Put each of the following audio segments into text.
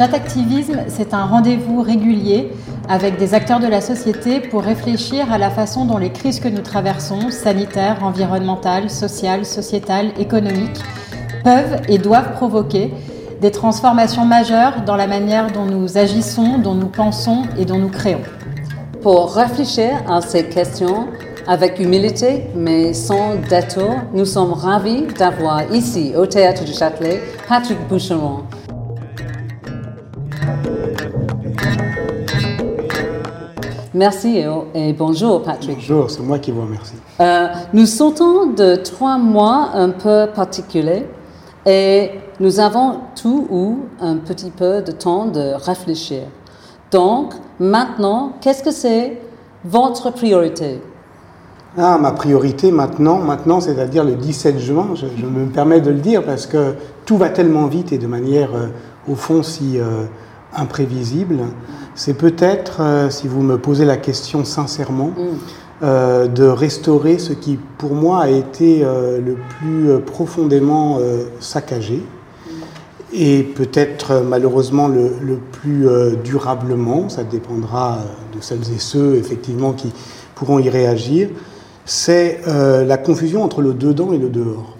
Chat Activisme, c'est un rendez-vous régulier avec des acteurs de la société pour réfléchir à la façon dont les crises que nous traversons, sanitaires, environnementales, sociales, sociétales, économiques, peuvent et doivent provoquer des transformations majeures dans la manière dont nous agissons, dont nous pensons et dont nous créons. Pour réfléchir à ces questions avec humilité mais sans détour, nous sommes ravis d'avoir ici au Théâtre du Châtelet Patrick Boucheron. Merci et, bonjour Patrick. Bonjour, c'est moi qui vous remercie. Euh, nous sortons de trois mois un peu particuliers et nous avons tout ou un petit peu de temps de réfléchir. Donc, maintenant, qu'est-ce que c'est votre priorité? Ah, ma priorité maintenant, maintenant, c'est-à-dire le 17 juin, je, me permets de le dire parce que tout va tellement vite et de manière, euh, au fond, si euh, imprévisible. C'est peut-être, euh, si vous me posez la question sincèrement, mm. de restaurer ce qui, pour moi, a été le plus profondément saccagé et peut-être malheureusement le, le plus durablement, ça dépendra de celles et ceux effectivement qui pourront y réagir, c'est euh, la confusion entre le dedans et le dehors.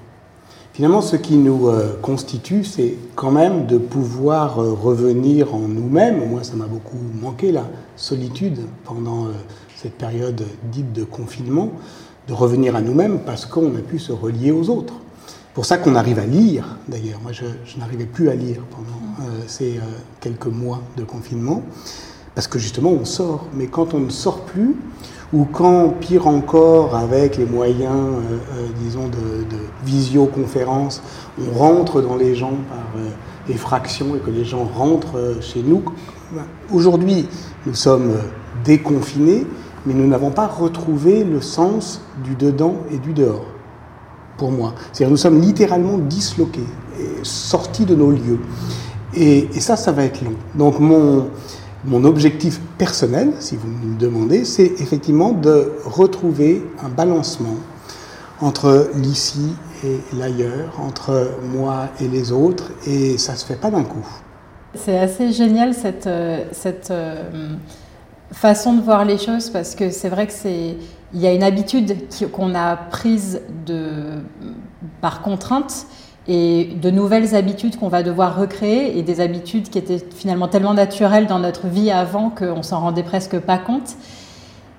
Finalement, ce qui nous euh, constitue, c'est quand même de pouvoir euh, revenir en nous-mêmes. Moi, ça m'a beaucoup manqué, la solitude pendant cette période dite de confinement, de revenir à nous-mêmes parce qu'on a pu se relier aux autres. Pour ça qu'on arrive à lire, d'ailleurs. Moi, je n'arrivais plus à lire pendant ces quelques mois de confinement, parce que justement, on sort. Mais quand on ne sort plus, ou quand, pire encore, avec les moyens, euh, euh, disons, de, visioconférence, on rentre dans les gens par euh, effraction et que les gens rentrent chez nous. Aujourd'hui, nous sommes déconfinés, mais nous n'avons pas retrouvé le sens du dedans et du dehors, pour moi. C'est-à-dire nous sommes littéralement disloqués, sortis de nos lieux. Et, et ça, ça va être long. Donc mon, mon objectif personnel, si vous me demandez, c'est effectivement de retrouver un balancement entre l'ici et l'ailleurs, entre moi et les autres, et ça ne se fait pas d'un coup. C'est assez génial cette, euh, cette euh, façon de voir les choses parce que c'est vrai que c'est y a une habitude qu'on a prise par contrainte et de nouvelles habitudes qu'on va devoir recréer et des habitudes qui étaient finalement tellement naturelles dans notre vie avant qu'on s'en rendait presque pas compte.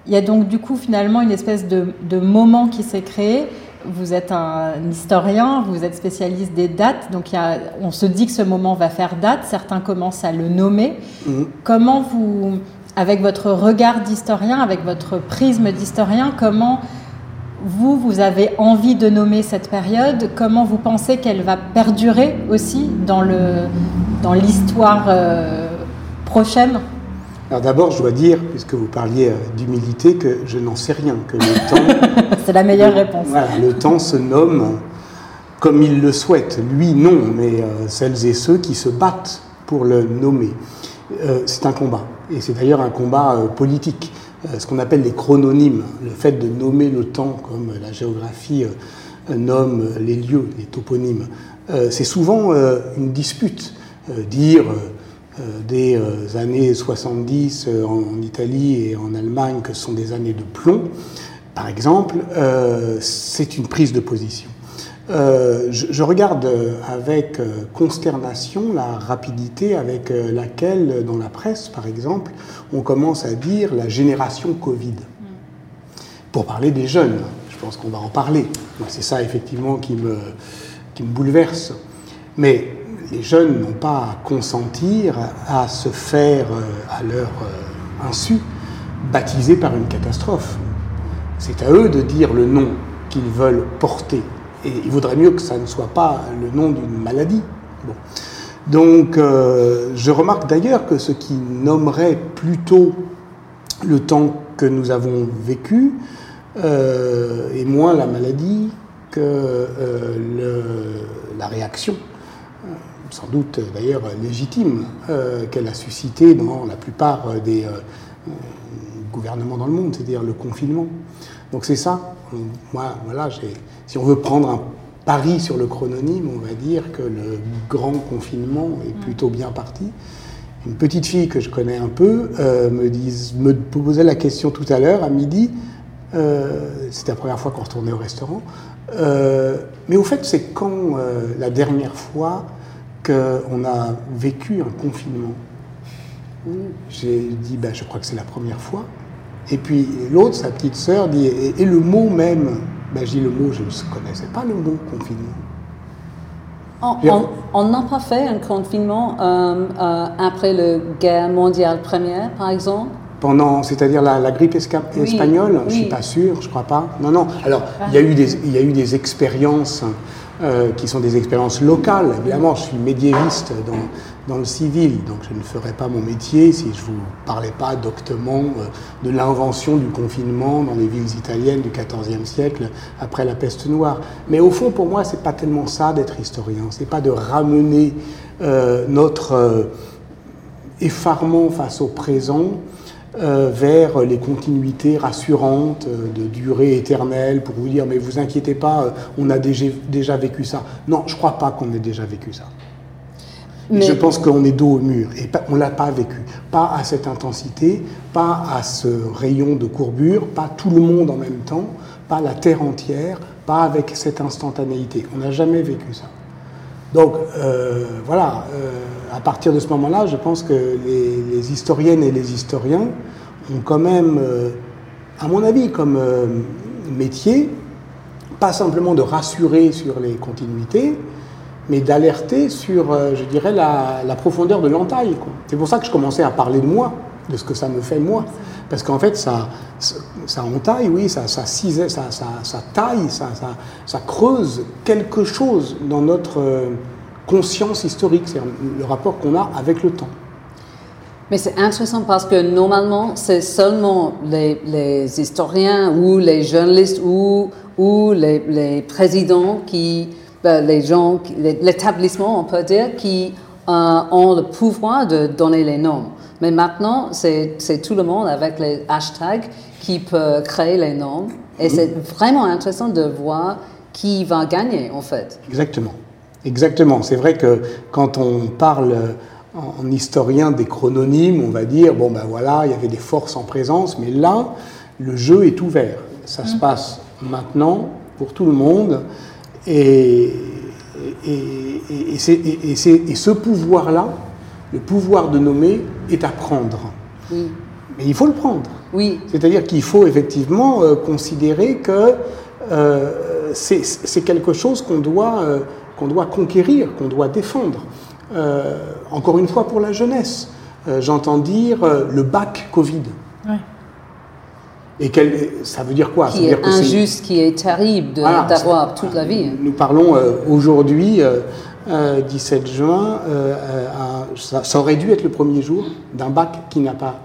Il y a donc du coup finalement une espèce de, moment qui s'est créé. Vous êtes un historien, vous êtes spécialiste des dates, donc il y a, on se dit que ce moment va faire date, certains commencent à le nommer. Mmh. Comment vous, avec votre regard d'historien, avec votre prisme d'historien, comment vous, vous avez envie de nommer cette période. Comment vous pensez qu'elle va perdurer aussi dans l'histoire dans euh, prochaine? Alors d'abord, je dois dire, puisque vous parliez euh, d'humilité, que je n'en sais rien, que le temps... C'est la meilleure réponse. le temps se nomme comme il le souhaite. Lui, non, mais euh, celles et ceux qui se battent pour le nommer. c'est un combat. Et c'est d'ailleurs un combat politique. Euh, ce qu'on appelle les chrononymes, le fait de nommer le temps comme la géographie euh, nomme les lieux, les toponymes. Euh, c'est souvent une dispute. Dire des années 70 en Italie et en Allemagne que ce sont des années de plomb, par exemple, c'est une prise de position. Euh, je, regarde avec euh, consternation la rapidité avec euh, laquelle, dans la presse par exemple, on commence à dire la génération Covid. Pour parler des jeunes, je pense qu'on va en parler. C'est ça effectivement qui me, qui me bouleverse. Mais les jeunes n'ont pas à consentir à se faire, à leur insu, baptiser par une catastrophe. C'est à eux de dire le nom qu'ils veulent porter et il vaudrait mieux que ça ne soit pas le nom d'une maladie. Donc, euh, je remarque d'ailleurs que ce qui nommerait plutôt le temps que nous avons vécu euh, est moins la maladie que euh, la réaction, sans doute d'ailleurs légitime, qu'elle a suscité dans la plupart des gouvernements dans le monde, c'est-à-dire le confinement. Donc c'est ça. Moi, voilà, si on veut prendre un pari sur le chrononyme, on va dire que le grand confinement est plutôt bien parti. Une petite fille que je connais un peu me, dise, me posait la question tout à l'heure, à midi, c'était la première fois qu'on retournait au restaurant, mais au fait, c'est quand la dernière fois qu'on a vécu un confinement? J'ai dit, ben, je crois que c'est la première fois. Et puis l'autre, sa petite sœur, dit, et, le mot même, ben, je dis le mot, je ne connaissais pas le mot confinement. On n'a pas fait un confinement euh, euh, après la guerre mondiale première, par exemple? Pendant, c'est-à-dire la, grippe espagnole, je ne suis pas sûr, je crois pas. Non, non. Alors, il y a eu des, il y a eu des expériences euh, qui sont des expériences locales. Évidemment, je suis médiéviste dans, dans, le civil, donc je ne ferais pas mon métier si je ne vous parlais pas doctement euh, de l'invention du confinement dans les villes italiennes du XIVe siècle après la peste noire. Mais au fond, pour moi, c'est pas tellement ça d'être historien. C'est pas de ramener euh, notre effarement face au présent euh, vers les continuités rassurantes euh, de durée éternelle pour vous dire mais vous inquiétez pas, euh, on a déjà, déjà vécu ça. Non, je crois pas qu'on ait déjà vécu ça. Je pense qu'on est dos au mur et on l'a pas vécu. Pas à cette intensité, pas à ce rayon de courbure, pas tout le monde en même temps, pas la terre entière, pas avec cette instantanéité. On n'a jamais vécu ça. Donc voilà, à partir de ce moment-là, je pense que les, historiennes et les historiens ont quand même, euh, à mon avis, comme euh, métier, pas simplement de rassurer sur les continuités, mais d'alerter sur, euh, je dirais, la, profondeur de l'entaille. C'est pour ça que je commençais à parler de moi, de ce que ça me fait moi. Parce qu'en fait, ça, ça entaille, oui, ça, ça, ça, ça taille, ça, ça, creuse quelque chose dans notre conscience historique, c'est le rapport qu'on a avec le temps. Mais c'est intéressant parce que normalement, c'est seulement les, historiens ou les journalistes ou, ou les, présidents qui, ben, les gens, l'établissement, on peut dire, qui euh, ont le pouvoir de donner les noms. Mais maintenant, c'est tout le monde avec les hashtags qui peut créer les noms. Et c'est vraiment intéressant de voir qui va gagner, en fait. Exactement. Exactement. C'est vrai que quand on parle en historien des chrononymes, on va dire, bon ben voilà, il y avait des forces en présence, mais là, le jeu est ouvert. Ça se mm. passe maintenant pour tout le monde. Et, et, ce pouvoir-là, le pouvoir de nommer, est à prendre. Mais il faut le prendre. Oui. C'est-à-dire qu'il faut effectivement euh, considérer que euh, c'est quelque chose qu'on doit... Euh, qu'on doit conquérir, qu'on doit défendre. Euh, encore une fois pour la jeunesse, euh, j'entends dire euh, le bac Covid. Et quel, ça veut dire quoi? Qui est injuste, qui est terrible d'avoir toute la vie. Nous parlons aujourd'hui, 17 juin, ça, ça, aurait dû être le premier jour d'un bac qui n'a pas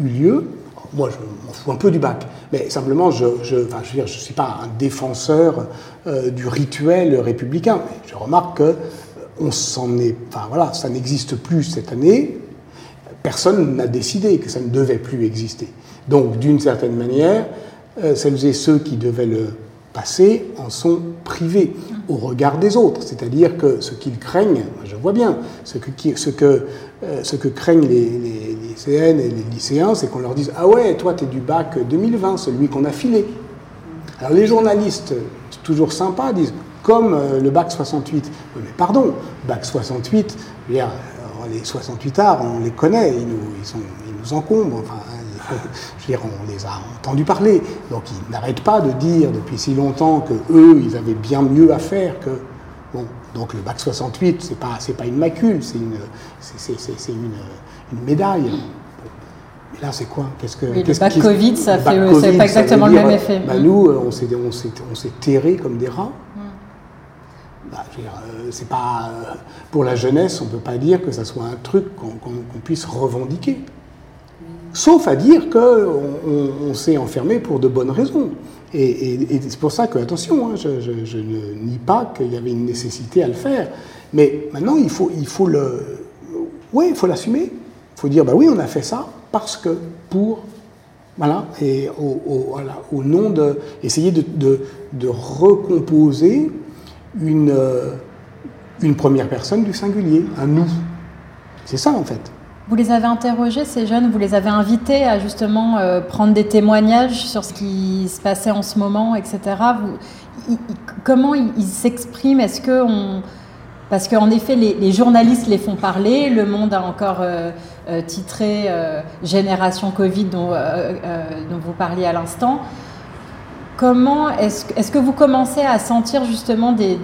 eu lieu moi, je m'en fous un peu du bac, mais simplement, je ne enfin, je, je suis pas un défenseur euh, du rituel républicain. Je remarque que euh, s'en est, enfin voilà, ça n'existe plus cette année. Personne n'a décidé que ça ne devait plus exister. Donc, d'une certaine manière, euh, celles et ceux qui devaient le passer en sont privés au regard des autres. C'est-à-dire que ce qu'ils craignent, je vois bien, ce que, ce que, ce que craignent les, les, lycéennes et les lycéens, c'est qu'on leur dise Ah ouais, toi, tu es du bac 2020, celui qu'on a filé. Alors les journalistes, toujours sympas, disent Comme euh, le bac 68. mais pardon, bac 68, les 68 arts, on les connaît, ils nous, ils sont, ils nous encombrent. je on les a entendus parler. Donc ils n'arrêtent pas de dire depuis si longtemps que eux, ils avaient bien mieux à faire que. Bon, donc le bac 68, c'est pas, c'est pas une macule, c'est une, c'est, une, une médaille. Mais là, c'est quoi? Qu'est-ce que le bac Covid, ça fait pas exactement le même effet. Bah, nous, euh, on s'est, on, s'est, on s'est terré comme des rats. Hmm. Bah, euh, c'est pas euh, pour la jeunesse, on peut pas dire que ça soit un truc qu'on, puisse revendiquer. Sauf à dire qu'on on, s'est enfermé pour de bonnes raisons. Et, c'est pour ça que, attention, hein, je, ne nie pas qu'il y avait une nécessité à le faire. Mais maintenant, il faut, il faut le. Oui, il faut l'assumer faut dire, bah oui, on a fait ça parce que pour, voilà, et au, au nom de, essayer de, de, recomposer une, euh, une première personne du singulier, un nous. C'est ça en fait. Vous les avez interrogés, ces jeunes, vous les avez invités à justement euh, prendre des témoignages sur ce qui se passait en ce moment, etc. Comment ils s'expriment? Est-ce que on... Parce qu'en effet, les, journalistes les font parler. Le Monde a encore euh, euh, titré Génération Covid dont, vous parliez à l'instant. Comment est-ce est que vous commencez à sentir justement des,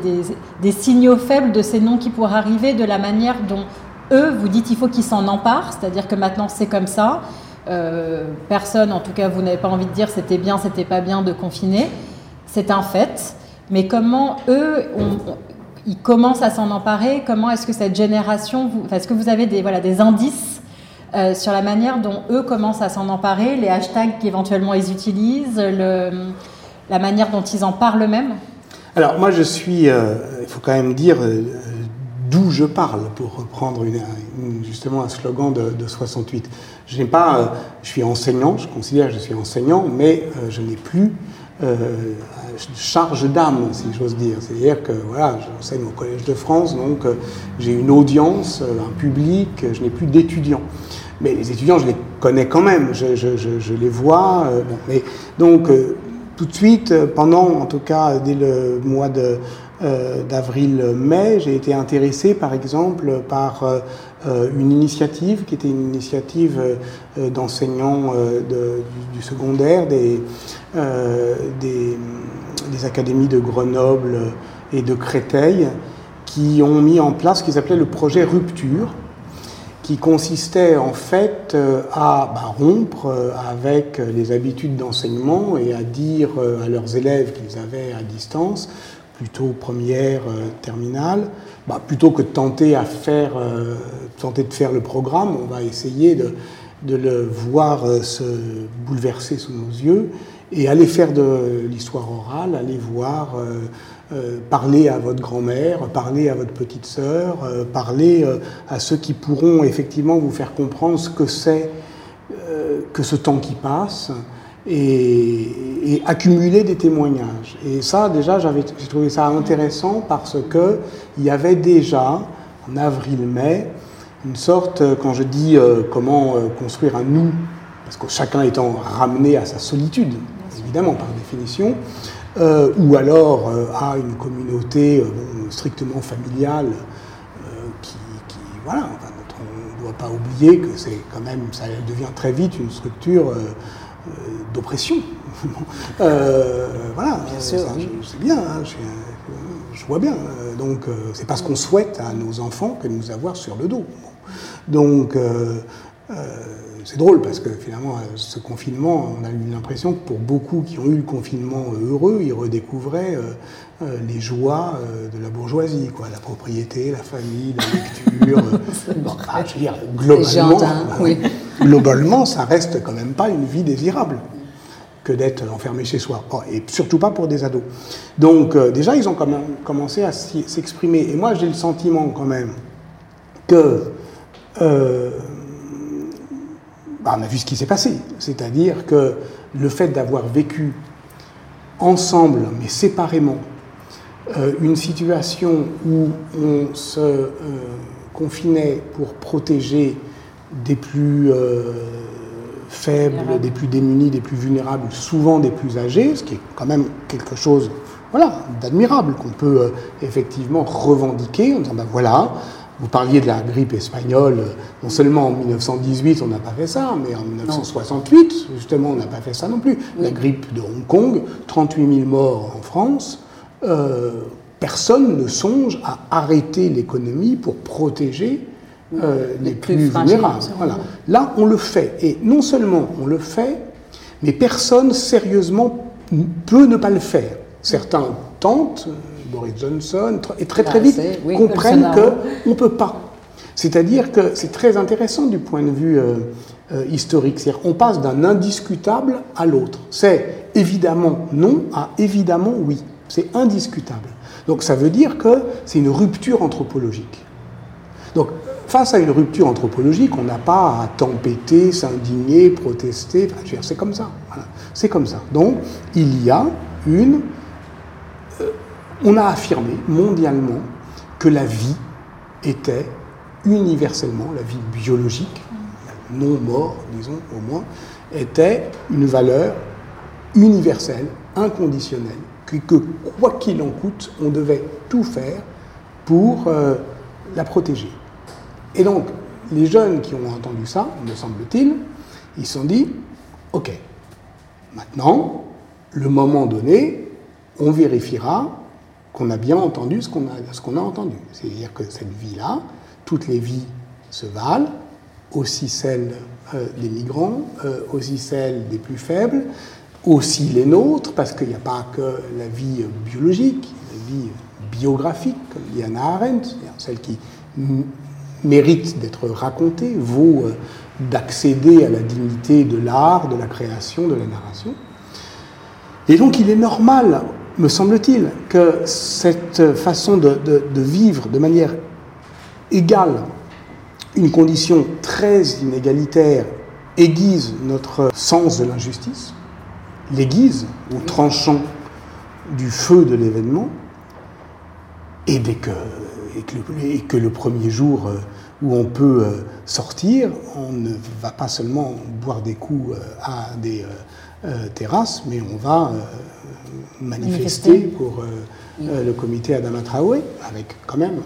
des, signaux faibles de ces noms qui pourraient arriver, de la manière dont eux, vous dites il faut qu'ils s'en emparent, c'est-à-dire que maintenant c'est comme ça. Euh, personne, en tout cas, vous n'avez pas envie de dire c'était bien, c'était pas bien de confiner. C'est un fait. Mais comment eux, ils commencent à s'en emparer? Comment est-ce que cette génération, est-ce que vous avez des, voilà, des indices euh, sur la manière dont eux commencent à s'en emparer, les hashtags qu'éventuellement ils utilisent, la manière dont ils en parlent eux-mêmes? Alors moi je suis, euh, il faut quand même dire, d'où je parle, pour reprendre justement un slogan de, 68. Je n'ai pas, euh, je suis enseignant, je considère que je suis enseignant, mais euh, je n'ai plus euh, charge d'âme, si j'ose dire. C'est-à-dire que voilà, j'enseigne au Collège de France, donc j'ai une audience, un public, je n'ai plus d'étudiants. Mais les étudiants, je les connais quand même, je, je les vois. mais, donc, tout de suite, pendant, en tout cas, dès le mois de euh, d'avril-mai, j'ai été intéressé par exemple par euh, euh, une initiative qui était une initiative d'enseignants du, secondaire des, académies de Grenoble et de Créteil qui ont mis en place ce qu'ils appelaient le projet Rupture qui consistait en fait à bah, rompre avec les habitudes d'enseignement et à dire à leurs élèves qu'ils avaient à distance plutôt première, euh, terminale, bah, plutôt que de euh, tenter de faire le programme, on va essayer de, le voir euh, se bouleverser sous nos yeux et aller faire de l'histoire orale, aller voir, parler à votre grand-mère, parler à votre petite sœur, parler à ceux qui pourront effectivement vous faire comprendre ce que c'est que ce temps qui passe et, accumuler des témoignages. Et ça, déjà, j'ai trouvé ça intéressant parce qu'il y avait déjà, en avril-mai, une sorte, quand je dis euh, comment euh, construire un nous, parce que chacun étant ramené à sa solitude, évidemment, par définition, euh, ou alors à une communauté strictement familiale qui, voilà, on ne doit pas oublier que c'est quand même, ça devient très vite une structure euh, d'oppression. Euh, voilà, c'est bien, hein, je, vois bien. Donc, euh, c'est pas ce qu'on souhaite à nos enfants que de nous avoir sur le dos. Donc, c'est drôle parce que finalement, ce confinement, on a eu l'impression que pour beaucoup qui ont eu le confinement heureux, ils redécouvraient les joies de la bourgeoisie, quoi, la propriété, la famille, la lecture. Bah, je veux dire, globalement, oui globalement, ça reste quand même pas une vie désirable que d'être enfermé chez soi, oh, et surtout pas pour des ados. Donc euh, déjà, ils ont commencé à s'exprimer. Et moi, j'ai le sentiment quand même que euh, bah, on a vu ce qui s'est passé, c'est-à-dire que le fait d'avoir vécu ensemble, mais séparément, euh, une situation où on se confinait pour protéger des plus euh, faibles, des plus démunis, des plus vulnérables, souvent des plus âgés, ce qui est quand même quelque chose voilà, d'admirable qu'on peut euh, effectivement revendiquer en disant ben voilà, vous parliez de la grippe espagnole, non seulement en 1918 on n'a pas fait ça, mais en 1968 justement on n'a pas fait ça non plus. La grippe de Hong Kong, 38 000 morts en France. Euh, personne ne songe à arrêter l'économie pour protéger euh, les, plus, vulnérables. Voilà. Là, on le fait. Et non seulement on le fait, mais personne sérieusement peut ne pas le faire. Certains tentent, euh, Boris Johnson, et très très vite comprennent qu'on ne peut pas. C'est-à-dire que c'est très intéressant du point de vue euh, historique. C'est-à-dire qu'on passe d'un indiscutable à l'autre. C'est évidemment non à évidemment oui. C'est indiscutable. Donc ça veut dire que c'est une rupture anthropologique. Donc Face à une rupture anthropologique, on n'a pas à tempêter, s'indigner, protester. c'est comme ça. C'est comme ça. Donc, il y a une. Euh, on a affirmé mondialement que la vie était universellement, la vie biologique, non mort, disons au moins, était une valeur universelle, inconditionnelle, que, que quoi qu'il en coûte, on devait tout faire pour euh, la protéger. Et donc, les jeunes qui ont entendu ça, me semble-t-il, ils se sont dit, OK, maintenant, le moment donné, on vérifiera qu'on a bien entendu ce qu'on a, entendu. C'est-à-dire que cette vie-là, toutes les vies se valent, aussi celles euh, des migrants, euh, aussi celles des plus faibles, aussi les nôtres, parce qu'il n'y a pas que la vie biologique, la vie biographique, comme dit Anna Arendt, celle qui mérite d'être racontée, vaut euh, d'accéder à la dignité de l'art, de la création, de la narration. Et donc il est normal, me semble-t-il, que cette façon de, vivre de manière égale une condition très inégalitaire aiguise notre sens de l'injustice, l'aiguise ou tranchant du feu de l'événement, et dès que, et que, le, premier jour euh, où on peut euh, sortir, on ne va pas seulement boire des coups euh, à des terrasses, mais on va manifester, pour le comité Adama Traoré, avec quand même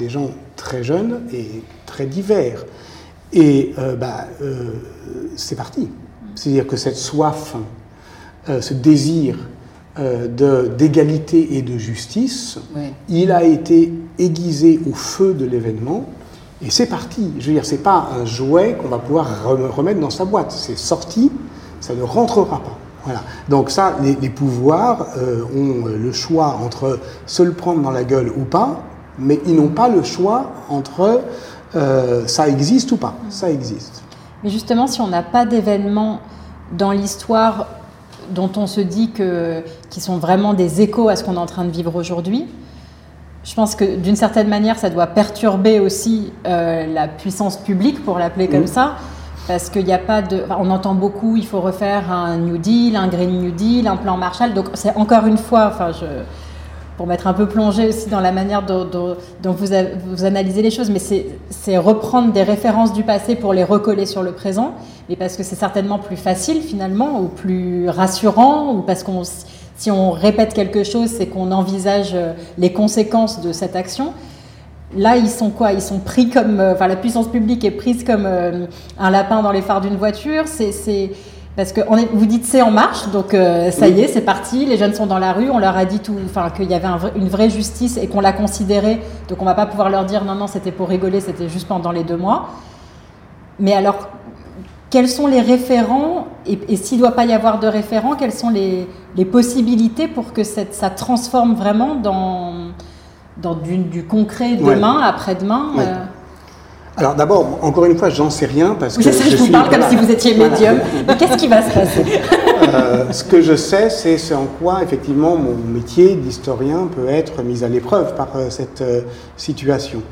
des gens très jeunes et très divers. Et bah, c'est parti. C'est-à-dire que cette soif, ce désir euh, d'égalité et de justice, il a été aiguisé au feu de l'événement. Et c'est parti. Je veux dire, c'est pas un jouet qu'on va pouvoir remettre dans sa boîte. C'est sorti, ça ne rentrera pas. Voilà. Donc ça, les, pouvoirs euh, ont le choix entre se le prendre dans la gueule ou pas, mais ils n'ont pas le choix entre euh, ça existe ou pas. Ça existe. Mais justement, si on n'a pas d'événement dans l'histoire dont on se dit que, qui sont vraiment des échos à ce qu'on est en train de vivre aujourd'hui. Je pense que d'une certaine manière, ça doit perturber aussi euh, la puissance publique, pour l'appeler comme ça, parce qu'il n'y a pas de. on entend beaucoup, il faut refaire un New Deal, un Green New Deal, un plan Marshall. Donc c'est encore une fois, enfin, je, pour m'être un peu plongé aussi dans la manière dont, vous, vous, analysez les choses, mais c'est reprendre des références du passé pour les recoller sur le présent, mais parce que c'est certainement plus facile finalement, ou plus rassurant, ou parce qu'on si on répète quelque chose, c'est qu'on envisage euh, les conséquences de cette action. Là, ils sont quoi? Ils sont pris comme, euh, enfin, la puissance publique est prise comme euh, un lapin dans les phares d'une voiture. C'est parce que vous dites c'est en marche, donc euh, ça y est, c'est parti. Les jeunes sont dans la rue. On leur a dit tout, enfin qu'il y avait une vraie justice et qu'on l'a considérée. Donc on va pas pouvoir leur dire non non c'était pour rigoler, c'était juste pendant les deux mois. Mais alors quels sont les référents et, s'il ne doit pas y avoir de référents, quelles sont les, possibilités pour que cette, ça transforme vraiment dans, dans du, concret demain, après-demain euh, alors d'abord, encore une fois, j'en sais rien parce que. je, je vous parle comme si vous étiez médium. Mais qu'est-ce qui va se passer? Euh, Ce que je sais, c'est en quoi effectivement mon métier d'historien peut être mis à l'épreuve par euh, cette euh, situation.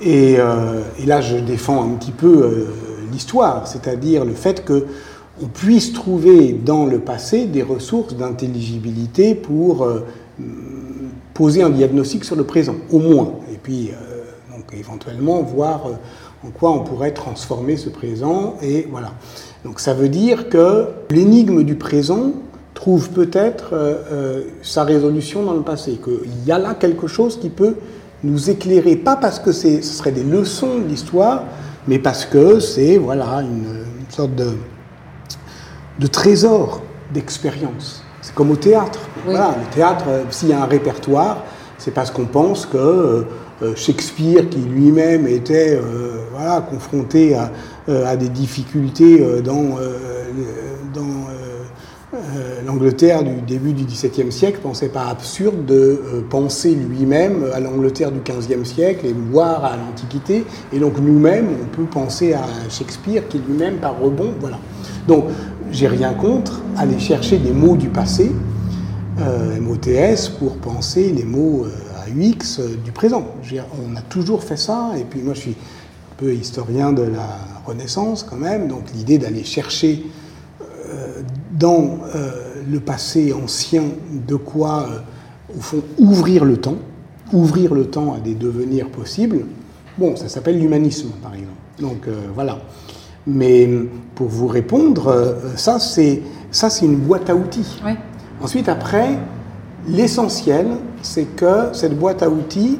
Et, et, là, je défends un petit peu l'histoire, c'est-à-dire le fait que on puisse trouver dans le passé des ressources d'intelligibilité pour poser un diagnostic sur le présent, au moins. Et puis éventuellement voir euh, en quoi on pourrait transformer ce présent. Et voilà. Donc ça veut dire que l'énigme du présent trouve peut-être euh, euh, sa résolution dans le passé, qu'il y a là quelque chose qui peut nous éclairer, pas parce que ce serait des leçons de l'histoire, mais parce que c'est voilà, une, sorte de, de trésor d'expérience. C'est comme au théâtre. Voilà, le théâtre, s'il y a un répertoire, c'est parce qu'on pense que Shakespeare, qui lui-même était euh, voilà, confronté à, euh, des difficultés dans, l'Angleterre du début du XVIIe siècle, pensait pas absurde de penser lui-même à l'Angleterre du XVe siècle et voir à l'Antiquité. Et donc nous-mêmes, on peut penser à Shakespeare qui lui-même, par rebond, voilà. Donc j'ai rien contre aller chercher des mots du passé, MOTS, pour penser les mots UX euh, du présent. on a toujours fait ça, et puis moi je suis un peu historien de la Renaissance quand même, donc l'idée d'aller chercher euh, dans euh, le passé ancien de quoi, au fond, ouvrir le temps, ouvrir le temps à des devenirs possibles, Bon, ça s'appelle l'humanisme, par exemple. Donc voilà. Mais pour vous répondre, ça c'est ça c'est une boîte à outils. Oui. Ensuite, après, l'essentiel, c'est que cette boîte à outils,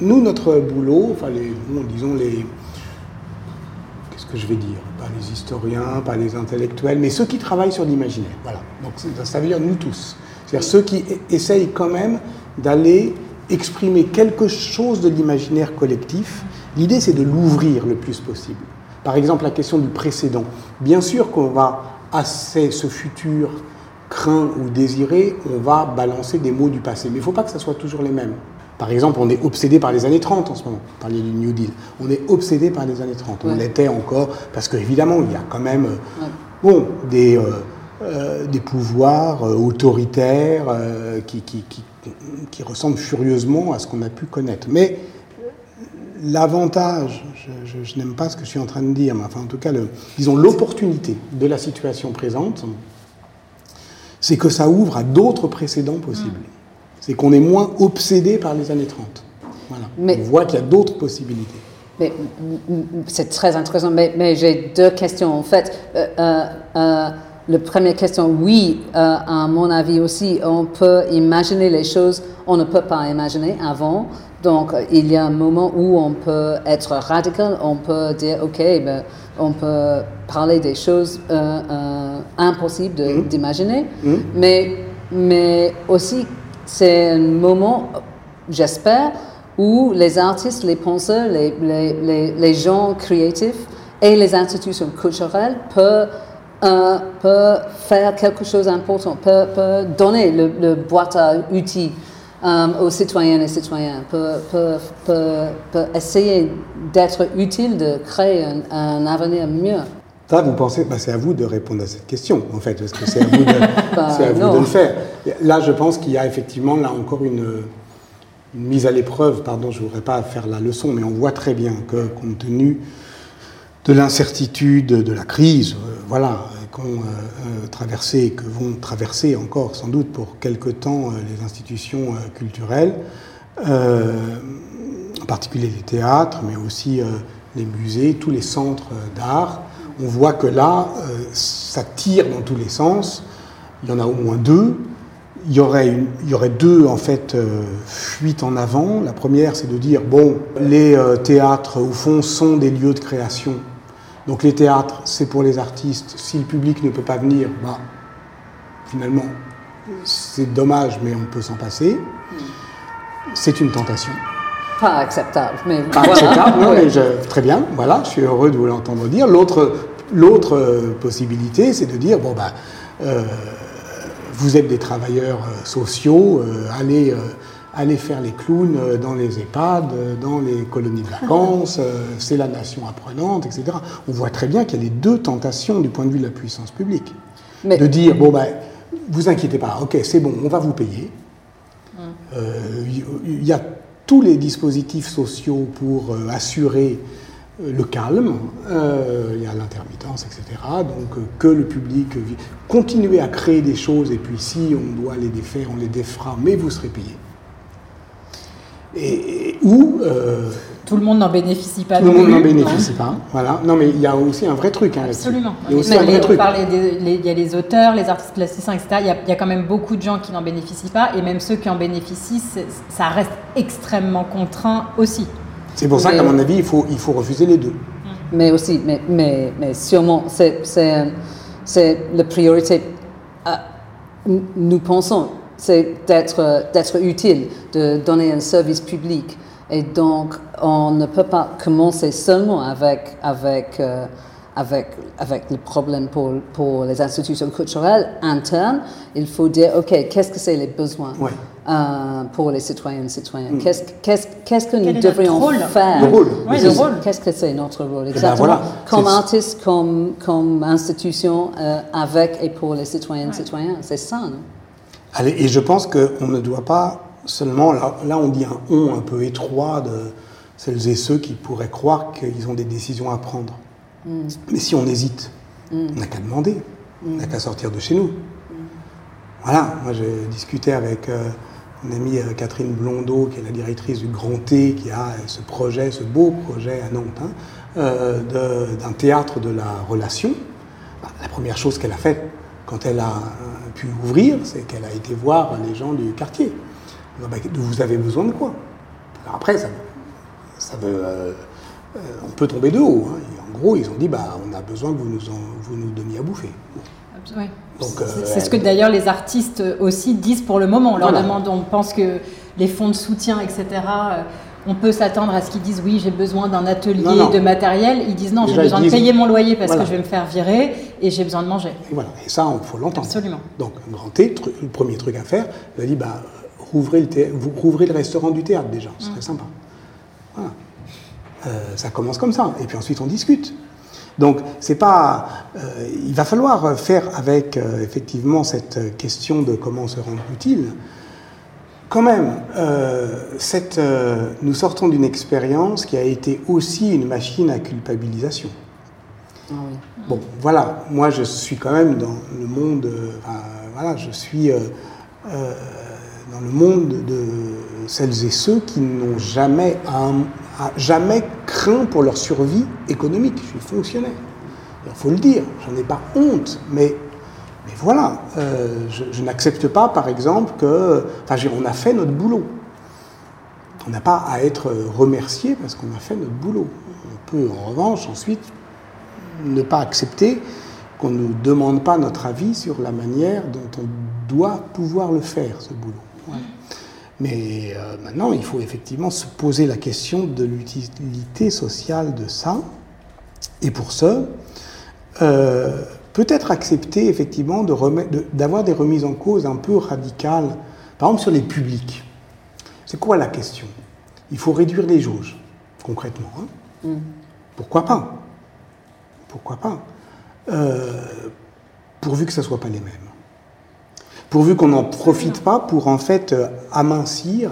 nous, notre boulot, enfin, les, bon, disons les, qu'est-ce que je vais dire? Pas les historiens, pas les intellectuels, mais ceux qui travaillent sur l'imaginaire. Voilà. Donc ça veut dire nous tous. C'est-à-dire ceux qui essayent quand même d'aller exprimer quelque chose de l'imaginaire collectif. L'idée, c'est de l'ouvrir le plus possible. Par exemple, la question du précédent. Bien sûr qu'on va, à ce futur craint ou désiré, on va balancer des mots du passé. Mais il ne faut pas que ce soit toujours les mêmes. Par exemple, on est obsédé par les années 30 en ce moment. Vous parliez du New Deal. On est obsédé par les années 30. On l'était encore, parce qu'évidemment, il y a quand même euh, bon, des, euh, euh, des pouvoirs euh, autoritaires qui, qui, qui, qui ressemblent furieusement à ce qu'on a pu connaître. Mais l'avantage, je, je- je n'aime pas ce que je suis en train de dire, mais enfin en tout cas, le, disons l'opportunité de la situation présente, c'est que ça ouvre à d'autres précédents possibles. C'est qu'on est moins obsédé par les années 30. Voilà. Mais- On voit qu'il y a d'autres possibilités. Mais, mm, mm, c'est très intéressant, mais, mais j'ai deux questions en fait. Euh, euh, euh, la première question, oui, euh, à mon avis aussi, on peut imaginer les choses, on ne peut pas imaginer avant. Donc, il y a un moment où on peut être radical, on peut dire, OK, ben, on peut parler des choses euh, euh, impossibles de- d'imaginer, mais, mais aussi, c'est un moment, j'espère, où les artistes, les penseurs, les, les, les, les gens créatifs et les institutions culturelles peuvent, euh, peuvent faire quelque chose d'important, peuvent, peuvent donner le, le boîte à outils euh, aux citoyennes et citoyens, peuvent, peuvent, peuvent essayer d'être utile, de créer un, un avenir mieux. Ça, vous pensez, bah, c'est à vous de répondre à cette question, en fait, parce que c'est à vous de, Bah, c'est à vous non. de le faire. Là, je pense qu'il y a effectivement là encore une, une mise à l'épreuve. Pardon, je ne voudrais pas faire la leçon, mais on voit très bien que, compte tenu de l'incertitude, de la crise, euh, voilà, euh, euh, traversé, que vont traverser encore sans doute pour quelque temps euh, les institutions culturelles, en particulier les théâtres, mais aussi les musées, tous les centres d'art. On voit que là, ça tire dans tous les sens. Il y en a au moins deux. Il y aurait, deux en fait fuites en avant. La première, c'est de dire bon, les théâtres au fond sont des lieux de création. Donc les théâtres, c'est pour les artistes. Si le public ne peut pas venir, bah, finalement, c'est dommage, mais on peut s'en passer. C'est une tentation. Pas acceptable, mais Pas voilà. acceptable, non, Ouais. mais je- très bien, voilà, je suis heureux de vous l'entendre dire. L'autre, l'autre euh, possibilité, c'est de dire, bon, bah, euh, vous êtes des travailleurs euh, sociaux, euh, allez, euh, allez faire les clowns euh, dans les EHPAD, euh, dans les colonies de vacances, euh, c'est la nation apprenante, etc. On voit très bien qu'il y a les deux tentations du point de vue de la puissance publique. Mais- De dire, bon, ben, vous inquiétez pas, ok, c'est bon, on va vous payer. Euh, Il y a tous les dispositifs sociaux pour euh, assurer euh, le calme, il y a l'intermittence, etc. Donc que le public continuer à créer des choses et puis si on doit les défaire, on les défera, mais vous serez payé. Et, et- ou euh, Tout le monde n'en bénéficie pas. tout le non monde n'en bénéficie pas. Voilà. Non, mais il y a aussi un vrai truc. hein. Absolument. Il y a aussi Mais un vrai les- on truc. parlait des- les- il y a les auteurs, les artistes plasticiens, etc. Il y, a, il y a quand même beaucoup de gens qui n'en bénéficient pas, et même ceux qui en bénéficient, ça reste extrêmement contraint aussi. C'est pour ça qu'à mon avis, il faut, il faut refuser les deux. Mais aussi, mais, mais, mais sûrement, c'est, c'est, c'est la priorité. à- n- nous pensons, c'est d'être, d'être utile, de donner un service public. Et donc, on ne peut pas commencer seulement avec, avec, euh, avec, avec le problème pour, pour les institutions culturelles internes. Il faut dire, OK, qu'est-ce que c'est les besoins Ouais. euh, pour les citoyennes et citoyens Qu'est-ce, qu'est-ce, qu'est-ce que Quel est nous notre devrions rôle? faire? Le rôle. Ouais, Qu'est-ce- le rôle. Qu'est-ce que c'est notre rôle ben exactement? voilà, Comme c'est- artiste, comme, comme institution, euh, avec et pour les citoyennes et citoyens. C'est ça, non? Allez, et je pense qu'on ne doit pas seulement, là, là on dit un on un peu étroit de celles et ceux qui pourraient croire qu'ils ont des décisions à prendre. Mais si on hésite, on n'a qu'à demander, on n'a qu'à sortir de chez nous. Voilà, moi j'ai discuté avec euh, mon amie euh, Catherine Blondeau, qui est la directrice du Grand T, qui a ce projet, ce beau projet à Nantes, hein, euh, d'un théâtre de la relation. Bah, la première chose qu'elle a faite quand elle a euh, pu ouvrir, c'est qu'elle a été voir les gens du quartier. Bah, vous avez besoin de quoi? Alors Après, ça, ça veut, on peut tomber de haut. Hein. en gros, ils ont dit bah, on a besoin que vous nous, vous nous donniez à bouffer. Oui. C'est ce que d'ailleurs les artistes aussi disent pour le moment. On leur demande, on pense que les fonds de soutien, etc., euh, on peut s'attendre à ce qu'ils disent oui, j'ai besoin d'un atelier de matériel. Ils disent non, j'ai besoin de payer mon loyer parce que je vais me faire virer et j'ai besoin de manger. Et voilà, et ça, il faut l'entendre. Absolument. Donc, T, le premier truc à faire, il a dit bah, rouvrez le, vous rouvrez le restaurant du théâtre déjà, ce serait mmh. sympa. Voilà. Euh, ça commence comme ça. Et puis ensuite, on discute. Donc, c'est pas. Euh, il va falloir faire avec euh, effectivement cette question de comment se rendre utile. Quand même, euh, cette, nous sortons d'une expérience qui a été aussi une machine à culpabilisation. Ah bon, voilà, moi je suis quand même dans le monde, voilà, je suis dans le monde de celles et ceux qui n'ont jamais un, jamais craint pour leur survie économique. Je suis fonctionnaire. Il faut le dire, j'en ai pas honte, mais voilà, euh, je, n'accepte pas, par exemple, que. Enfin, on a fait notre boulot. On n'a pas à être remercié parce qu'on a fait notre boulot. On peut, en revanche, ensuite, ne pas accepter qu'on ne nous demande pas notre avis sur la manière dont on doit pouvoir le faire, ce boulot. Mais euh, maintenant, il faut effectivement se poser la question de l'utilité sociale de ça. Et pour euh, peut-être accepter effectivement d'avoir des remises en cause un peu radicales, par exemple sur les publics. C'est quoi la question? Il faut réduire les jauges, concrètement. Hein? Mm. Pourquoi pas? Pourquoi pas? Euh, Pourvu que ce ne soit pas les mêmes pourvu qu'on n'en profite pas pour en fait euh, amincir,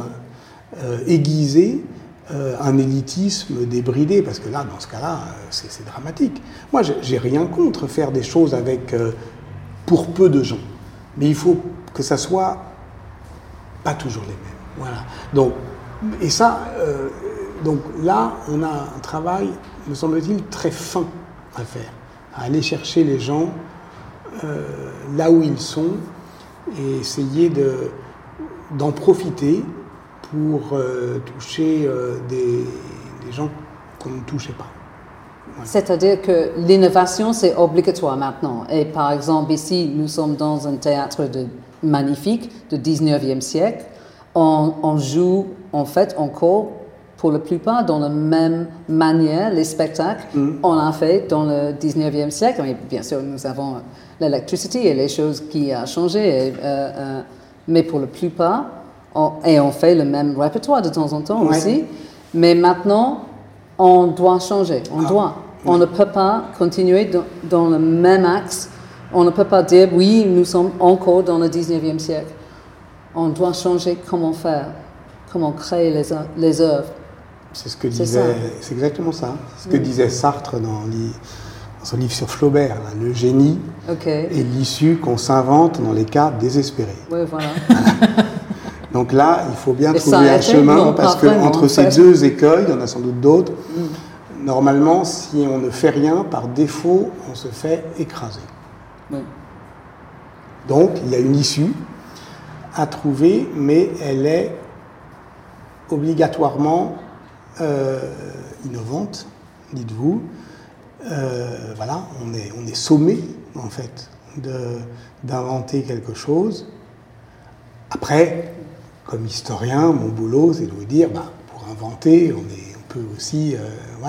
euh, aiguiser euh, un élitisme débridé, parce que là, dans ce cas-là, c'est dramatique. Moi, j'ai rien contre faire des choses avec pour peu de gens, mais il faut que ça soit pas toujours les mêmes. Voilà. Donc, et ça, donc là, on a un travail, me semble-t-il, très fin à faire, à aller chercher les gens là où ils sont et essayer d'en profiter pour euh, toucher euh, des, gens qu'on ne touchait pas. C'est-à-dire que l'innovation, c'est obligatoire maintenant. Et par exemple, ici, nous sommes dans un théâtre de, magnifique du 19e siècle. On, joue, en fait, encore, pour la plupart, dans la même manière, les spectacles. Mm. On a fait dans le 19e siècle. bien sûr, nous avons l'électricité et les choses qui ont changé. Euh, mais pour la plupart, et on fait le même répertoire de temps en temps aussi. Mais maintenant, on doit changer. On ah. doit. On ne peut pas continuer dans, le même axe. On ne peut pas dire, oui, nous sommes encore dans le 19e siècle. On doit changer comment faire, comment créer les, les œuvres. C'est ce que disait, c'est exactement ça. Ce que disait Sartre dans son livre sur Flaubert, le génie est l'issue qu'on s'invente dans les cas désespérés. Oui, voilà. Donc là, il faut bien trouver un chemin parce que entre ces deux écueils, il y en a sans doute d'autres. Mm. Normalement, si on ne fait rien, par défaut, on se fait écraser. Donc, il y a une issue à trouver, mais elle est obligatoirement euh, innovante, dites-vous. Euh, voilà, on est, on est sommé, en fait, d'inventer quelque chose. Après, comme historien, mon boulot, c'est de vous dire, bah, pour inventer, on, peut aussi euh,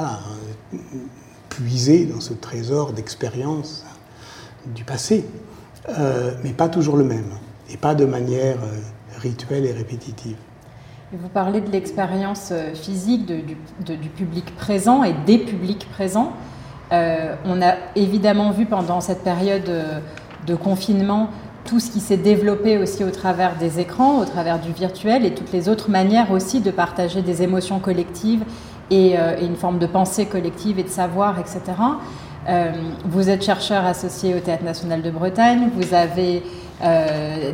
puiser dans ce trésor d'expérience du passé, euh, mais pas toujours le même, et pas de manière rituelle et répétitive. vous parlez de l'expérience physique du, public présent et des publics présents. Euh, on a évidemment vu pendant cette période euh, de confinement tout ce qui s'est développé aussi au travers des écrans, au travers du virtuel et toutes les autres manières aussi de partager des émotions collectives et, euh, une forme de pensée collective et de savoir, etc. vous êtes chercheur associé au Théâtre national de Bretagne. Vous avez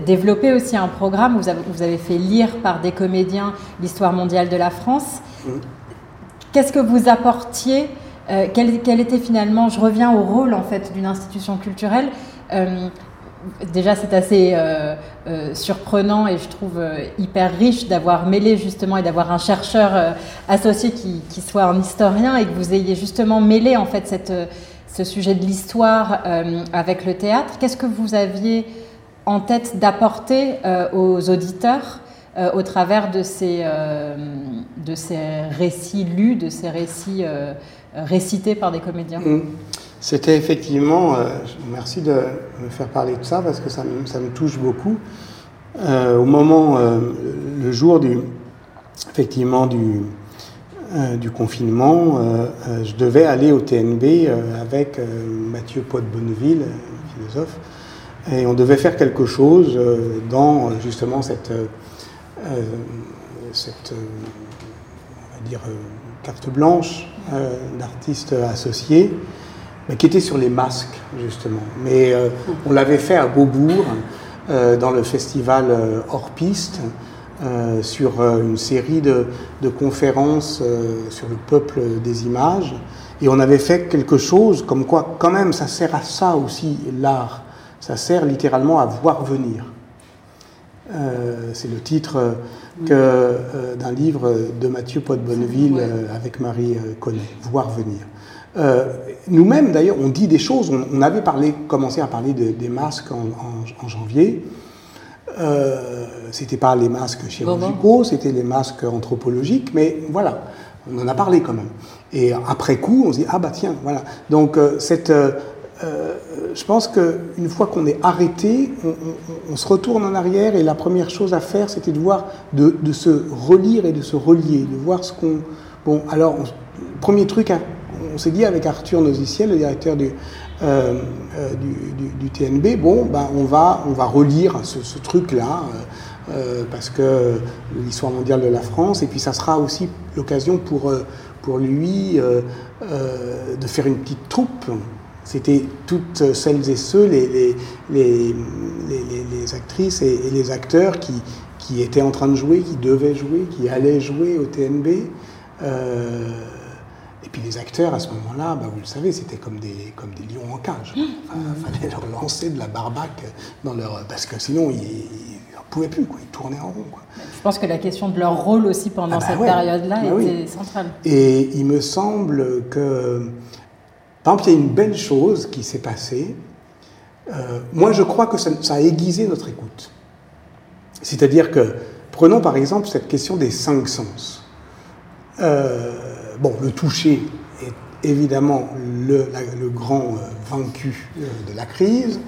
développé aussi un programme vous avez, vous avez, fait lire par des comédiens l'histoire mondiale de la France. Mmh. Qu'est-ce que vous apportiez quel, quel, était finalement, je reviens au rôle en fait d'une institution culturelle déjà c'est assez euh, euh, surprenant et je trouve euh, hyper riche d'avoir mêlé justement et d'avoir un chercheur associé qui, soit un historien et que vous ayez justement mêlé en fait ce sujet de l'histoire avec le théâtre. Qu'est-ce que vous aviez en tête d'apporter aux auditeurs au travers de ces, de ces récits lus, de ces récits récités par des comédiens? Mmh. C'était effectivement, euh, merci de me faire parler de ça parce que ça me, touche beaucoup. Euh, au moment, euh, le jour du, effectivement du, du confinement, je devais aller au TNB avec Mathieu Pot Bonneville, philosophe, et on devait faire quelque chose dans justement cette, cette on va dire, carte blanche d'artistes associés qui était sur les masques, justement. Mais euh, on l'avait fait à Beaubourg, euh, dans le festival euh, hors piste, sur une série de, conférences sur le peuple des images. Et on avait fait quelque chose comme quoi, quand même, ça sert à ça aussi, l'art. Ça sert littéralement à voir venir. c'est le titre d'un livre de Mathieu Pot Bonneville avec Marie Connet, Voir venir. Euh, nous-mêmes, d'ailleurs, on dit des choses. On, avait parlé, commencé à parler des masques en, janvier. Euh, c'était pas les masques chirurgicaux, c'était les masques anthropologiques, mais voilà, on en a parlé quand même. Et après coup, on se dit ah bah tiens, voilà. Donc euh, cette, euh, je pense qu'une fois qu'on est arrêté, on, se retourne en arrière et la première chose à faire, c'était de voir, de, de, se relire et de se relier, de voir ce qu'on. Bon, alors, premier truc, hein, on s'est dit avec Arthur Noziciel, le directeur du, euh, euh, TNB, bon, ben, on, va, on va relire ce, truc-là, euh, parce que l'histoire mondiale de la France, et puis ça sera aussi l'occasion pour, lui de faire une petite troupe. C'était toutes celles et ceux, les, actrices et, les acteurs qui, étaient en train de jouer, qui devaient jouer, qui allaient jouer au TNB. Puis les acteurs, à ce moment-là, bah, vous le savez, c'était comme des, comme des lions en cage. Il fallait leur lancer de la barbaque dans leur... Parce que sinon, ils ne pouvaient plus, quoi. ils tournaient en rond. Quoi. Je pense que la question de leur rôle aussi pendant ah bah cette période-là bah était centrale. Et il me semble que... Par exemple, il y a une belle chose qui s'est passée. Euh, moi, je crois que ça, a aiguisé notre écoute. C'est-à-dire que, prenons par exemple cette question des cinq sens. Euh, bon, le toucher est évidemment le, grand euh, vaincu euh, de la crise.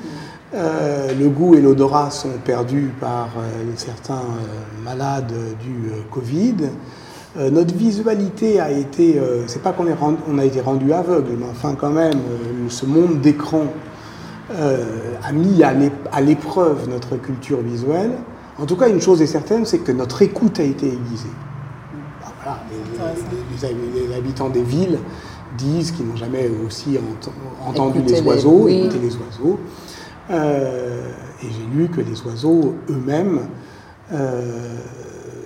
Euh, le goût et l'odorat sont perdus par certains malades du Covid. notre visualité a été, c'est pas qu'on on a été rendu aveugle, mais enfin quand même, ce monde d'écran a mis à l'épreuve notre culture visuelle. En tout cas, une chose est certaine, c'est que notre écoute a été aiguisée les, habitants des villes disent qu'ils n'ont jamais aussi entendu les oiseaux, écouté les oiseaux. Euh, et j'ai lu que les oiseaux eux-mêmes euh,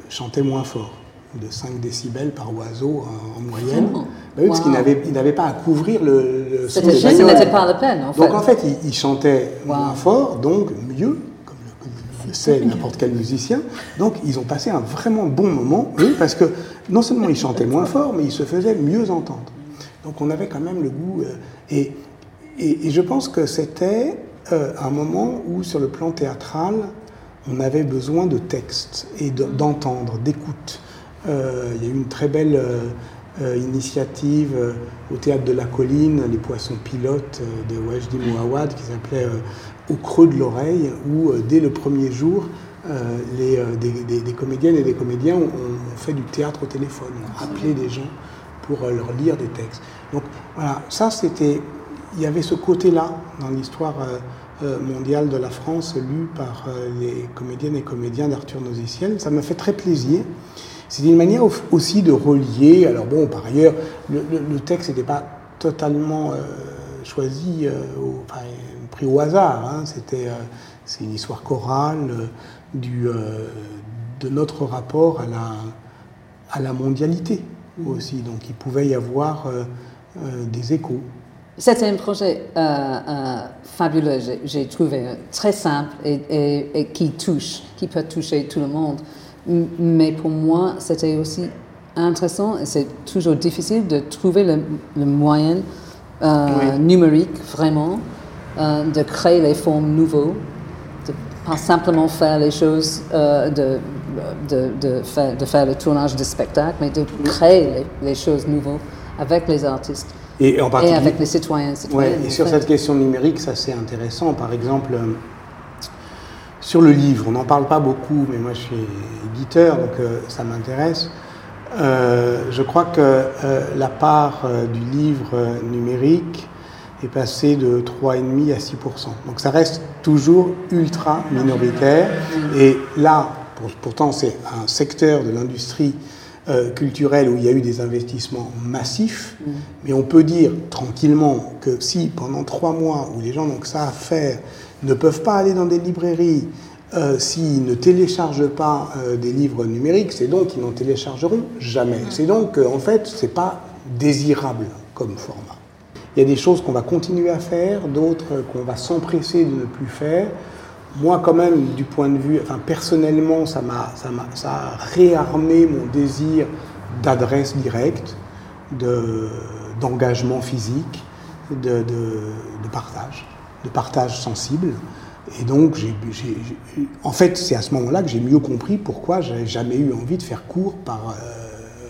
chantaient moins fort, de 5 décibels par oiseau en, moyenne. Oh. Bah parce qu'ils n'avaient pas à couvrir le, le son des n'était pas la peine. En fait. Donc en fait, ils, chantaient moins fort, donc mieux c'est n'importe quel musicien. Donc ils ont passé un vraiment bon moment, parce que non seulement ils chantaient moins fort, mais ils se faisaient mieux entendre. Donc on avait quand même le goût. Euh, et, et, je pense que c'était euh, un moment où, sur le plan théâtral, on avait besoin de texte et d'entendre, d'écoute. Euh, il y a eu une très belle initiative au théâtre de la colline, les poissons pilotes de Wajdi Mouawad, qui s'appelait Au creux de l'oreille, où dès le premier jour, euh, les, euh, des, comédiennes et des comédiens ont, fait du théâtre au téléphone, appelé des gens pour euh, leur lire des textes. Donc voilà, ça c'était, il y avait ce côté-là dans l'histoire mondiale de la France lue par les comédiennes et comédiens d'Arthur Noziciel. Ça m'a fait très plaisir. C'est une manière aussi de relier. Alors bon, par ailleurs, le, texte n'était pas totalement choisi, au, pris au hasard. Hein. C'était, c'est une histoire chorale du, de notre rapport à la, à la mondialité aussi. Donc il pouvait y avoir des échos. C'était un projet fabuleux, j'ai trouvé très simple et, et, qui touche, qui peut toucher tout le monde. Mais pour moi, c'était aussi intéressant et c'est toujours difficile de trouver le, moyen euh, numérique vraiment euh, de créer les formes nouveaux, de pas simplement faire les choses, euh, de, de, de, faire, de, faire, le tournage de spectacle, mais de créer les, choses nouvelles avec les artistes. Et, en et avec les citoyens. citoyennes, et sur cette question numérique, ça c'est intéressant. Par exemple, sur le livre, on n'en parle pas beaucoup, mais moi je suis éditeur, donc ça m'intéresse. Euh, je crois que euh, la part euh, du livre numérique est passée de 3,5 à 6% Donc ça reste toujours ultra minoritaire. Et là, pourtant, c'est un secteur de l'industrie culturelle où il y a eu des investissements massifs. Mais on peut dire tranquillement que si pendant trois mois où les gens n'ont que ça à faire ne peuvent pas aller dans des librairies, euh, s'ils ne téléchargent pas euh, des livres numériques, c'est donc qu'ils n'en téléchargeront jamais. C'est donc en fait, ce n'est pas désirable comme format. Il y a des choses qu'on va continuer à faire, d'autres qu'on va s'empresser de ne plus faire. Moi, quand même, du point de vue, enfin, personnellement, ça, m'a, ça, ça a réarmé mon désir d'adresse directe, de, d'engagement physique, de, de, de partage, de partage sensible. Et donc, j'ai, en fait, c'est à ce moment-là que j'ai mieux compris pourquoi j'avais jamais eu envie de faire cours par, euh,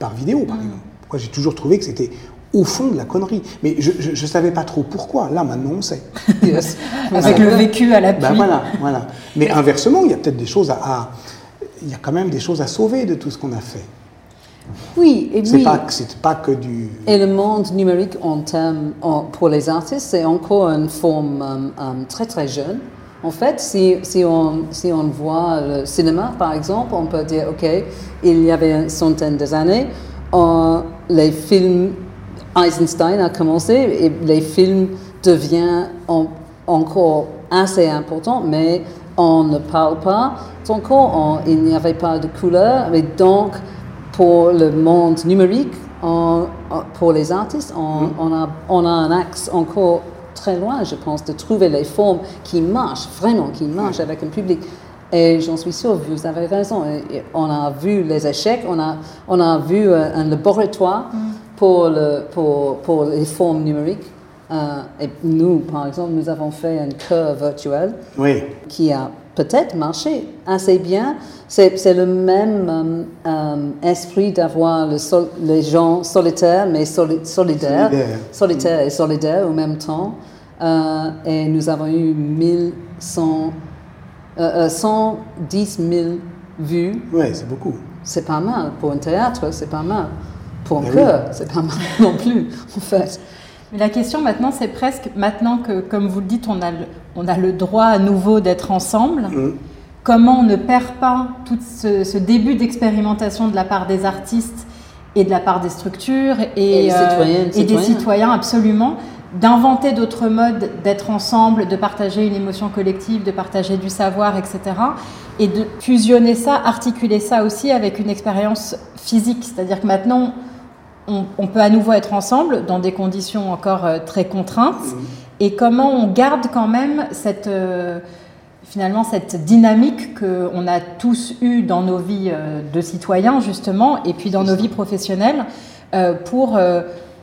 par vidéo, par mm. exemple. Pourquoi j'ai toujours trouvé que c'était au fond de la connerie. Mais je ne savais pas trop pourquoi. Là, maintenant, on sait. Avec le vécu à l'appui. Ben voilà, voilà. Mais inversement, il y a peut-être des choses à, Il y a quand même des choses à sauver de tout ce qu'on a fait. Oui, et oui. Pas, c'est pas que du. Et le monde numérique en termes, pour les artistes, c'est encore une forme euh, euh, très très jeune. En fait, si, si, on, si on voit le cinéma, par exemple, on peut dire, OK, il y avait une centaine d'années, les films, Eisenstein a commencé, et les films deviennent encore assez importants, mais on ne parle pas encore, il n'y avait pas de couleur, et donc pour le monde numérique, pour les artistes, mm. on, a, on, a, un axe encore très loin, je pense, de trouver les formes qui marchent, vraiment, qui marchent avec un public. Et j'en suis sûre, vous avez raison. on a vu les échecs, on a, on a vu euh, un laboratoire mm. Pour, le, pour, pour, les formes numériques. Euh, et nous, par exemple, nous avons fait un cœur virtuel oui. qui a peut-être marché assez bien. C'est le même euh, euh, esprit d'avoir le les gens solitaires mais solidaires, solitaires et solidaires au même temps. Euh, et nous avons eu 1100, 110 000 vues. Oui, c'est beaucoup. C'est pas mal. Pour un théâtre, c'est pas mal. Pour un chœur, c'est pas mal non plus, en fait. Mais la question maintenant, c'est presque, maintenant que, comme vous le dites, on a le, on a le droit à nouveau d'être ensemble, mm. comment on ne perd pas tout ce, début d'expérimentation de la part des artistes et de la part des structures et, euh, des citoyens, absolument, d'inventer d'autres modes d'être ensemble, de partager une émotion collective, de partager du savoir, etc. Et de fusionner ça, articuler ça aussi avec une expérience physique. C'est-à-dire que maintenant, on, peut à nouveau être ensemble dans des conditions encore euh, très contraintes. Et comment on garde quand même cette, euh, finalement cette dynamique qu'on a tous eue dans nos vies euh, de citoyens, justement, et puis dans nos vies professionnelles, pour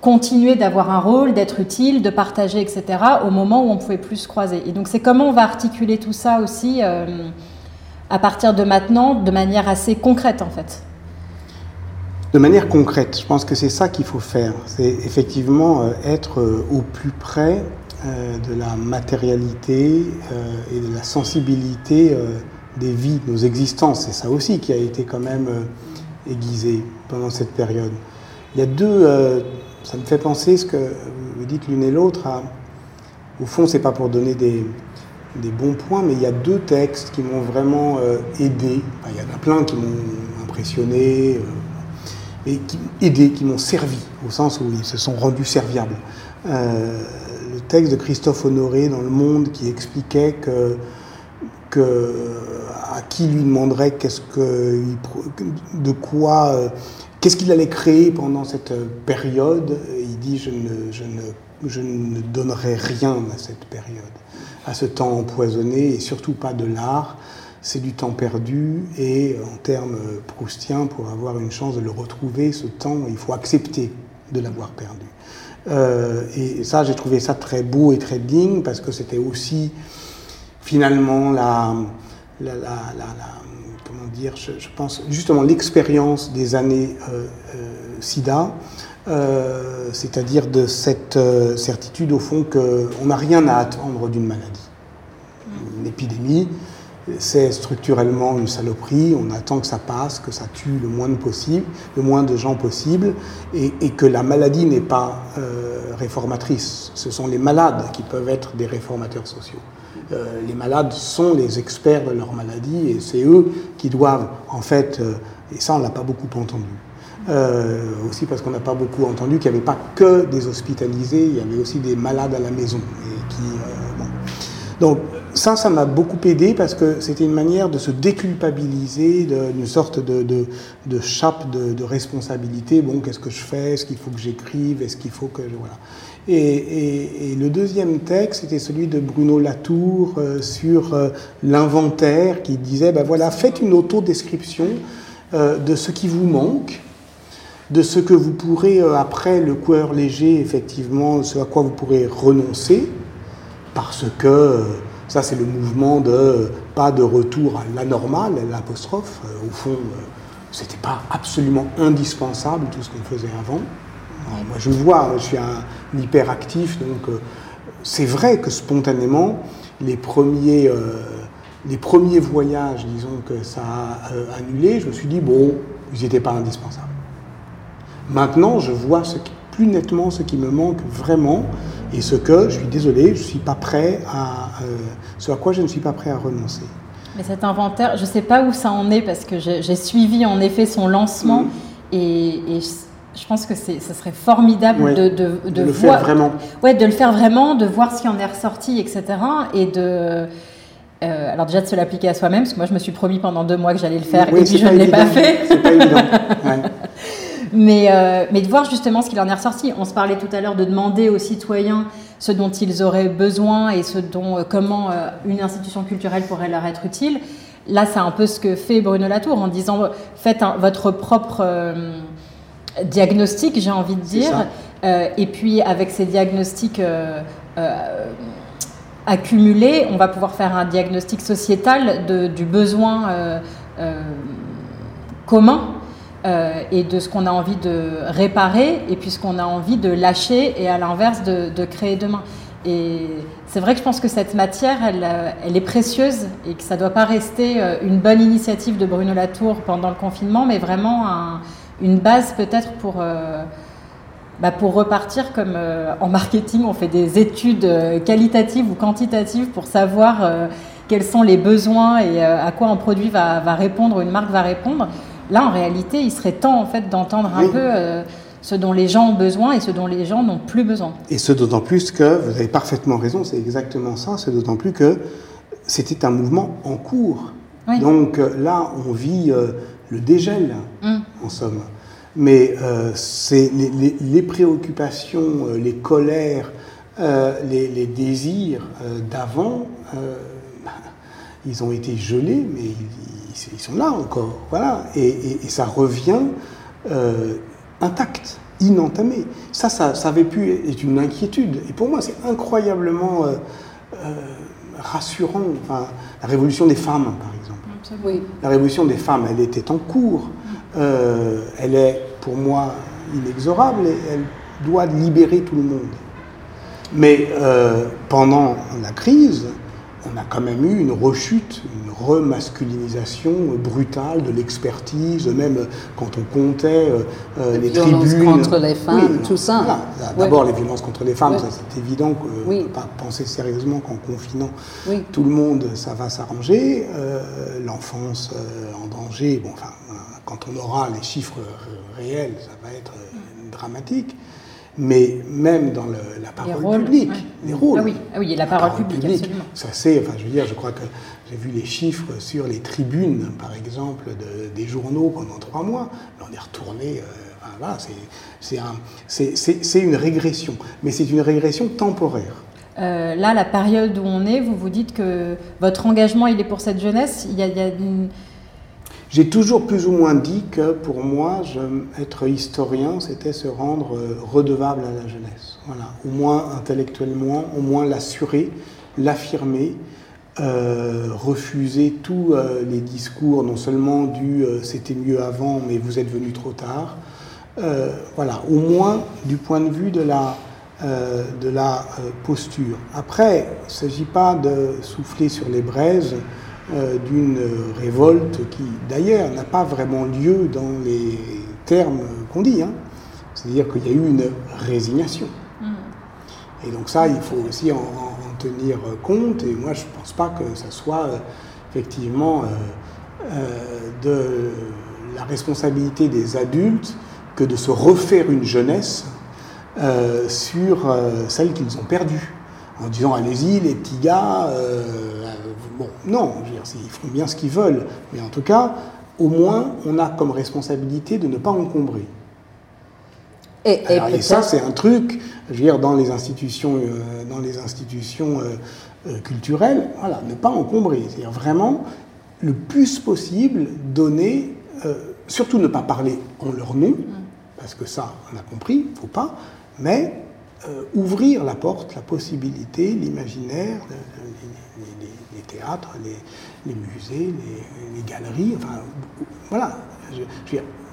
continuer d'avoir un rôle, d'être utile, de partager, etc., au moment où on pouvait plus se croiser. Et donc c'est comment on va articuler tout ça aussi à partir de maintenant, de manière assez concrète, en fait de manière concrète. Je pense que c'est ça qu'il faut faire. C'est effectivement euh, être euh, au plus près euh, de la matérialité et de la sensibilité des vies, nos existences. C'est ça aussi qui a été quand même aiguisé pendant cette période. Il y a deux, ça me fait penser ce que vous dites l'une et l'autre. Au fond, c'est pas pour donner des, des, bons points, mais il y a deux textes qui m'ont vraiment aidé. il y en a plein qui m'ont impressionné et qui aidé, qui m'ont servi, au sens où ils se sont rendus serviables. Euh, texte de Christophe Honoré dans Le Monde qui expliquait que, que à qui lui demanderait qu'est-ce que, de quoi, euh, qu'est-ce qu'il allait créer pendant cette période. Il dit je ne, je ne, je ne donnerai rien à cette période, à ce temps empoisonné et surtout pas de l'art. C'est du temps perdu et en termes proustiens, pour avoir une chance de le retrouver, ce temps, il faut accepter de l'avoir perdu. Euh, et ça, j'ai trouvé ça très beau et très digne parce que c'était aussi finalement la, comment dire, je, pense justement l'expérience des années euh, euh, SIDA, c'est-à-dire de cette certitude au fond qu'on n'a rien à attendre d'une maladie. Une épidémie, c'est structurellement une saloperie, on attend que ça passe, que ça tue le moins de possible, le moins de gens possible, et, et que la maladie n'est pas euh, réformatrice. Ce sont les malades qui peuvent être des réformateurs sociaux. Euh, les malades sont les experts de leur maladie et c'est eux qui doivent, en fait, euh, et ça on l'a pas beaucoup entendu. Euh, aussi parce qu'on n'a pas beaucoup entendu qu'il n'y avait pas que des hospitalisés, il y avait aussi des malades à la maison. Et qui, euh, bon. Donc ça, ça m'a beaucoup aidé parce que c'était une manière de se déculpabiliser d'une sorte de, de, chape de, responsabilité. Bon, qu'est-ce que je fais? Est-ce qu'il faut que j'écrive? Est-ce qu'il faut que. Voilà. Et, le deuxième texte, c'était celui de Bruno Latour euh, sur euh, l'inventaire qui disait, ben voilà, faites une autodescription euh, de ce qui vous manque, de ce que vous pourrez, euh, après le coureur léger, effectivement, ce à quoi vous pourrez renoncer, parce que ça, c'est le mouvement de pas de retour à l'anormal, l'apostrophe. Euh, au fond, c'était pas absolument indispensable tout ce qu'on faisait avant. Moi, je vois, je suis un hyperactif, donc euh, c'est vrai que spontanément, les premiers, euh, les premiers voyages, disons, que ça a euh, annulé, je me suis dit, bon, ils n'étaient pas indispensables. Maintenant, je vois plus nettement ce qui me manque vraiment et ce que, je suis désolé, je ne suis pas prêt à, euh, ce à quoi je ne suis pas prêt à renoncer. Mais cet inventaire, je ne sais pas où ça en est parce que j'ai suivi en effet son lancement mmh. et, et je pense que ce serait formidable ouais, de, de, de, de, le voir, faire vraiment. Ouais, de le faire vraiment, de voir ce qui en est ressorti, etc. Et de. Euh, alors déjà de se l'appliquer à soi-même, parce que moi je me suis promis pendant deux mois que j'allais le faire oui, et puis je ne l'ai pas fait. C'est pas évident. Ouais. Mais, euh, mais de voir justement ce qu'il en est ressorti. On se parlait tout à l'heure de demander aux citoyens ce dont ils auraient besoin et ce dont, euh, comment euh, une institution culturelle pourrait leur être utile. Là, c'est un peu ce que fait Bruno Latour en disant faites un, votre propre diagnostic, j'ai envie de dire, et puis avec ces diagnostics accumulés, on va pouvoir faire un diagnostic sociétal de, du besoin euh, euh, et de ce qu'on a envie de réparer et puis ce qu'on a envie de lâcher et à l'inverse de, créer demain. Et c'est vrai que je pense que cette matière, elle, elle est précieuse et que ça ne doit pas rester une bonne initiative de Bruno Latour pendant le confinement, mais vraiment un, une base peut-être pour, euh, bah pour repartir comme euh, en marketing, on fait des études euh, qualitatives ou quantitatives pour savoir euh, quels sont les besoins et à quoi un produit va, va, répondre, une marque va répondre. Là, en réalité, il serait temps en fait d'entendre oui. un peu ce dont les gens ont besoin et ce dont les gens n'ont plus besoin. Et ce d'autant plus que, vous avez parfaitement raison, c'est exactement ça, c'est d'autant plus que c'était un mouvement en cours. Oui. Donc là, on vit le dégel, mmh. en somme. Mais euh, c'est les, les, les, préoccupations, euh, les colères, euh, les, les, désirs euh, d'avant, euh, ils ont été gelés, mais ils, ils, sont là encore. Voilà. Et, et, et ça revient euh, intact, inentamé. Ça, ça, ça, avait pu être une inquiétude. Et pour moi, c'est incroyablement rassurant. Enfin, la révolution des femmes, par exemple. Oui. La révolution des femmes, elle était en cours. Euh, elle est pour moi inexorable et elle doit libérer tout le monde. Mais euh, pendant la crise, on a quand même eu une rechute, une remasculinisation brutale de l'expertise, même quand on comptait euh, les tribunes. contre les femmes, oui, tout ça. Voilà. D'abord les violences contre les femmes, c'est évident qu'on ne peut pas penser sérieusement qu'en confinant tout le monde, ça va s'arranger. Euh, L'enfance en danger, bon, enfin, quand on aura les chiffres réels, ça va être dramatique. Mais même dans la parole publique, les rôles. Ah oui, ah oui, la parole, publique, absolument. Ça c'est, enfin, je veux dire, je crois que j'ai vu les chiffres sur les tribunes, par exemple, des journaux pendant trois mois. on est retourné. Euh, voilà, c'est une régression, mais c'est une régression temporaire. Euh, là, la période où on est, vous vous dites que votre engagement, il est pour cette jeunesse. Il y a, il y a une j'ai toujours plus ou moins dit que pour moi, être historien, c'était se rendre euh, redevable à la jeunesse. Voilà. Au moins intellectuellement, au moins l'assurer, l'affirmer, euh, refuser tous euh, les discours, non seulement du c'était mieux avant, mais vous êtes venu trop tard. voilà, au moins du point de vue de la, de la posture. Après, il ne s'agit pas de souffler sur les braises euh, d'une révolte qui, d'ailleurs, n'a pas vraiment lieu dans les termes qu'on dit. Hein. C'est-à-dire qu'il y a eu une résignation. Mm. Et donc ça, il faut aussi en, tenir compte. Et moi, je ne pense pas que ça soit euh, effectivement euh, de la responsabilité des adultes que de se refaire une jeunesse sur celle qu'ils ont perdue en disant allez-y les petits gars, Bon, non, ils font bien ce qu'ils veulent, mais en tout cas, au moins, on a comme responsabilité de ne pas encombrer. Et, ça, c'est un truc, je veux dire, dans les institutions, euh, dans les institutions euh, euh, culturelles, voilà, ne pas encombrer. C'est-à-dire vraiment, le plus possible, donner, surtout ne pas parler en leur nom, parce que ça, on a compris, il ne faut pas, mais ouvrir la porte, la possibilité, l'imaginaire, les théâtres, les, musées, les, galeries, enfin, voilà.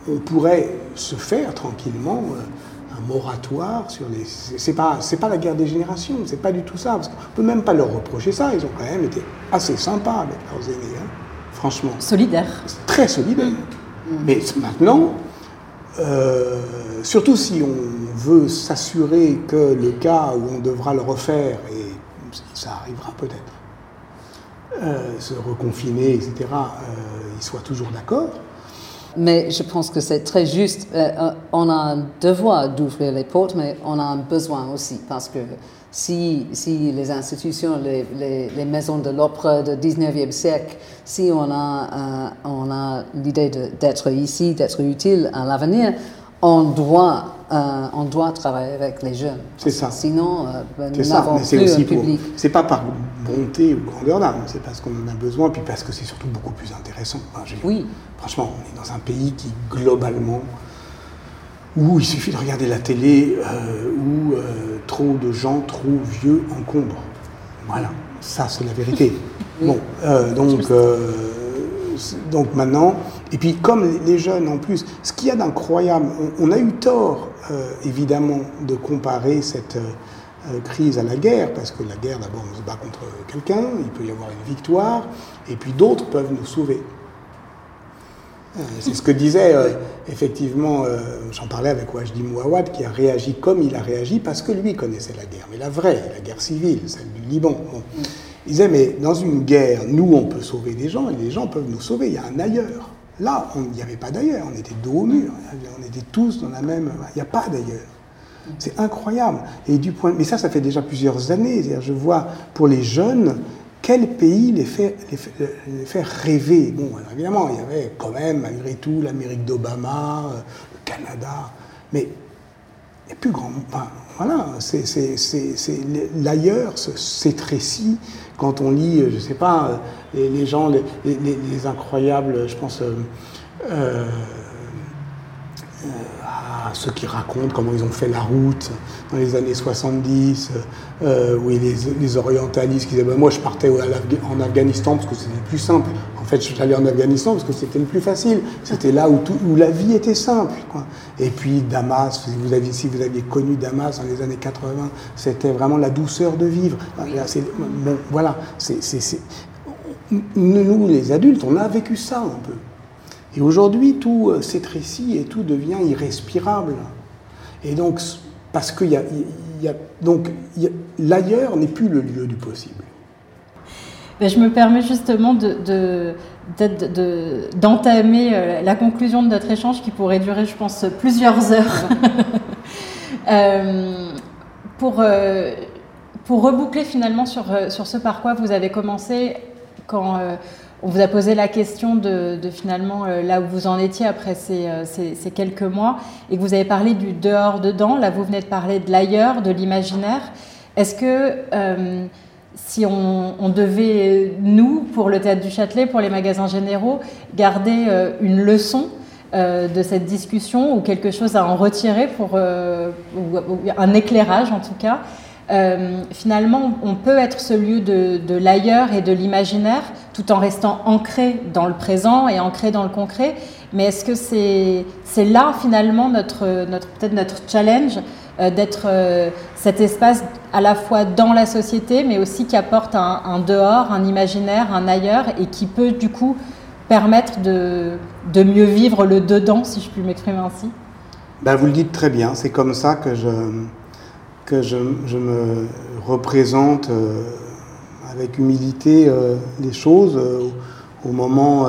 on pourrait se faire tranquillement euh, un moratoire sur les. C'est pas, c'est pas la guerre des générations, c'est pas du tout ça, parce qu'on peut même pas leur reprocher ça. Ils ont quand même été assez sympas avec leurs aînés, hein, franchement. Solidaires. Très solidaires. Mm. Mais maintenant, euh, surtout si on veut s'assurer que le cas où on devra le refaire, et ça arrivera peut-être, euh, se reconfiner, etc., euh, ils soient toujours d'accord. Mais je pense que c'est très juste. Euh, on a un devoir d'ouvrir les portes, mais on a un besoin aussi, parce que si, si les institutions, les, maisons de l'opéra du 19e siècle, si on a, on a l'idée d'être ici, d'être utile à l'avenir, on doit, euh, on doit travailler avec les jeunes. C'est ça. Sinon, euh, ben, nous n'avons plus un public. C'est pas par bonté ou grandeur d'âme, c'est parce qu'on en a besoin, puis parce que c'est surtout beaucoup plus intéressant. oui. Franchement, on est dans un pays qui, globalement, où il suffit de regarder la télé, euh, où trop de gens trop vieux encombrent. Voilà, ça c'est la vérité. Bon, donc donc maintenant, et puis comme les jeunes en plus, ce qu'il y a d'incroyable, on, a eu tort euh, évidemment de comparer cette euh, crise à la guerre, parce que la guerre d'abord on se bat contre quelqu'un, il peut y avoir une victoire, et puis d'autres peuvent nous sauver. Euh, c'est ce que disait effectivement, j'en parlais avec Wajdi Mouawad, qui a réagi comme il a réagi parce que lui connaissait la guerre, mais la vraie, la guerre civile, celle du Liban. Il disait, mais dans une guerre, nous, on peut sauver des gens et les gens peuvent nous sauver. Il y a un ailleurs. Là, il n'y avait pas d'ailleurs. On était dos au mur. On était tous dans la même. Il n'y a pas d'ailleurs. C'est incroyable. Et du point, mais ça, ça fait déjà plusieurs années. Je vois pour les jeunes quel pays les fait, les rêver. Bon, évidemment, il y avait quand même, malgré tout, l'Amérique d'Obama, euh, le Canada, mais a plus grand. Enfin, voilà, c'est l'ailleurs s'étrécit quand on lit, je ne sais pas, les, gens, les, incroyables, je pense, euh, euh, à ceux qui racontent comment ils ont fait la route dans les années 70, euh, oui, les, orientalistes qui disaient ben, Moi, je partais en Afghanistan parce que c'était plus simple. En fait, je suis allé en Afghanistan parce que c'était le plus facile. C'était là où, la vie était simple. Et puis, Damas, vous, aviez, si vous aviez connu Damas dans les années 80, c'était vraiment la douceur de vivre. Voilà. Nous, les adultes, on a vécu ça un peu. Et aujourd'hui, tout euh, s'étrécit et tout devient irrespirable. Et donc, parce que y a, y a, donc l'ailleurs n'est plus le lieu du possible. Ben, je me permets justement d'entamer de, euh, la conclusion de notre échange qui pourrait durer, je pense, plusieurs heures. pour, pour reboucler finalement sur, sur ce par quoi vous avez commencé quand on vous a posé la question de, finalement là où vous en étiez après ces, ces, quelques mois et que vous avez parlé du dehors-dedans. Là, vous venez de parler de l'ailleurs, de l'imaginaire. Est-ce que si on, devait, nous, pour le Théâtre du Châtelet, pour les magasins généraux, garder euh, une leçon euh, de cette discussion ou quelque chose à en retirer pour euh, ou, un éclairage en tout cas. Finalement, on peut être ce lieu de, l'ailleurs et de l'imaginaire tout en restant ancré dans le présent et ancré dans le concret. Mais est-ce que c'est là finalement notre, notre peut-être notre challenge euh, d'être euh, cet espace à la fois dans la société, mais aussi qui apporte un, dehors, un imaginaire, un ailleurs, et qui peut du coup permettre de, de mieux vivre le dedans, si je puis m'exprimer ainsi? Ben, Vous le dites très bien, c'est comme ça que je, je, me représente euh, avec humilité les choses au moment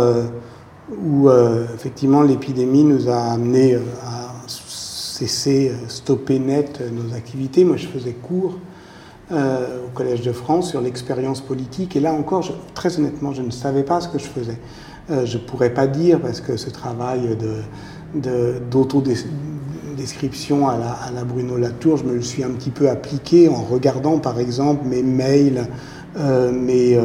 où effectivement l'épidémie nous a amené à cesser, euh, stopper net euh, nos activités. Moi, je faisais cours euh, au Collège de France sur l'expérience politique. Et là encore, très honnêtement, je ne savais pas ce que je faisais. je ne pourrais pas dire, parce que ce travail d'autodescription de, à, la, Bruno Latour, je me le suis un petit peu appliqué en regardant, par exemple, mes mails, mes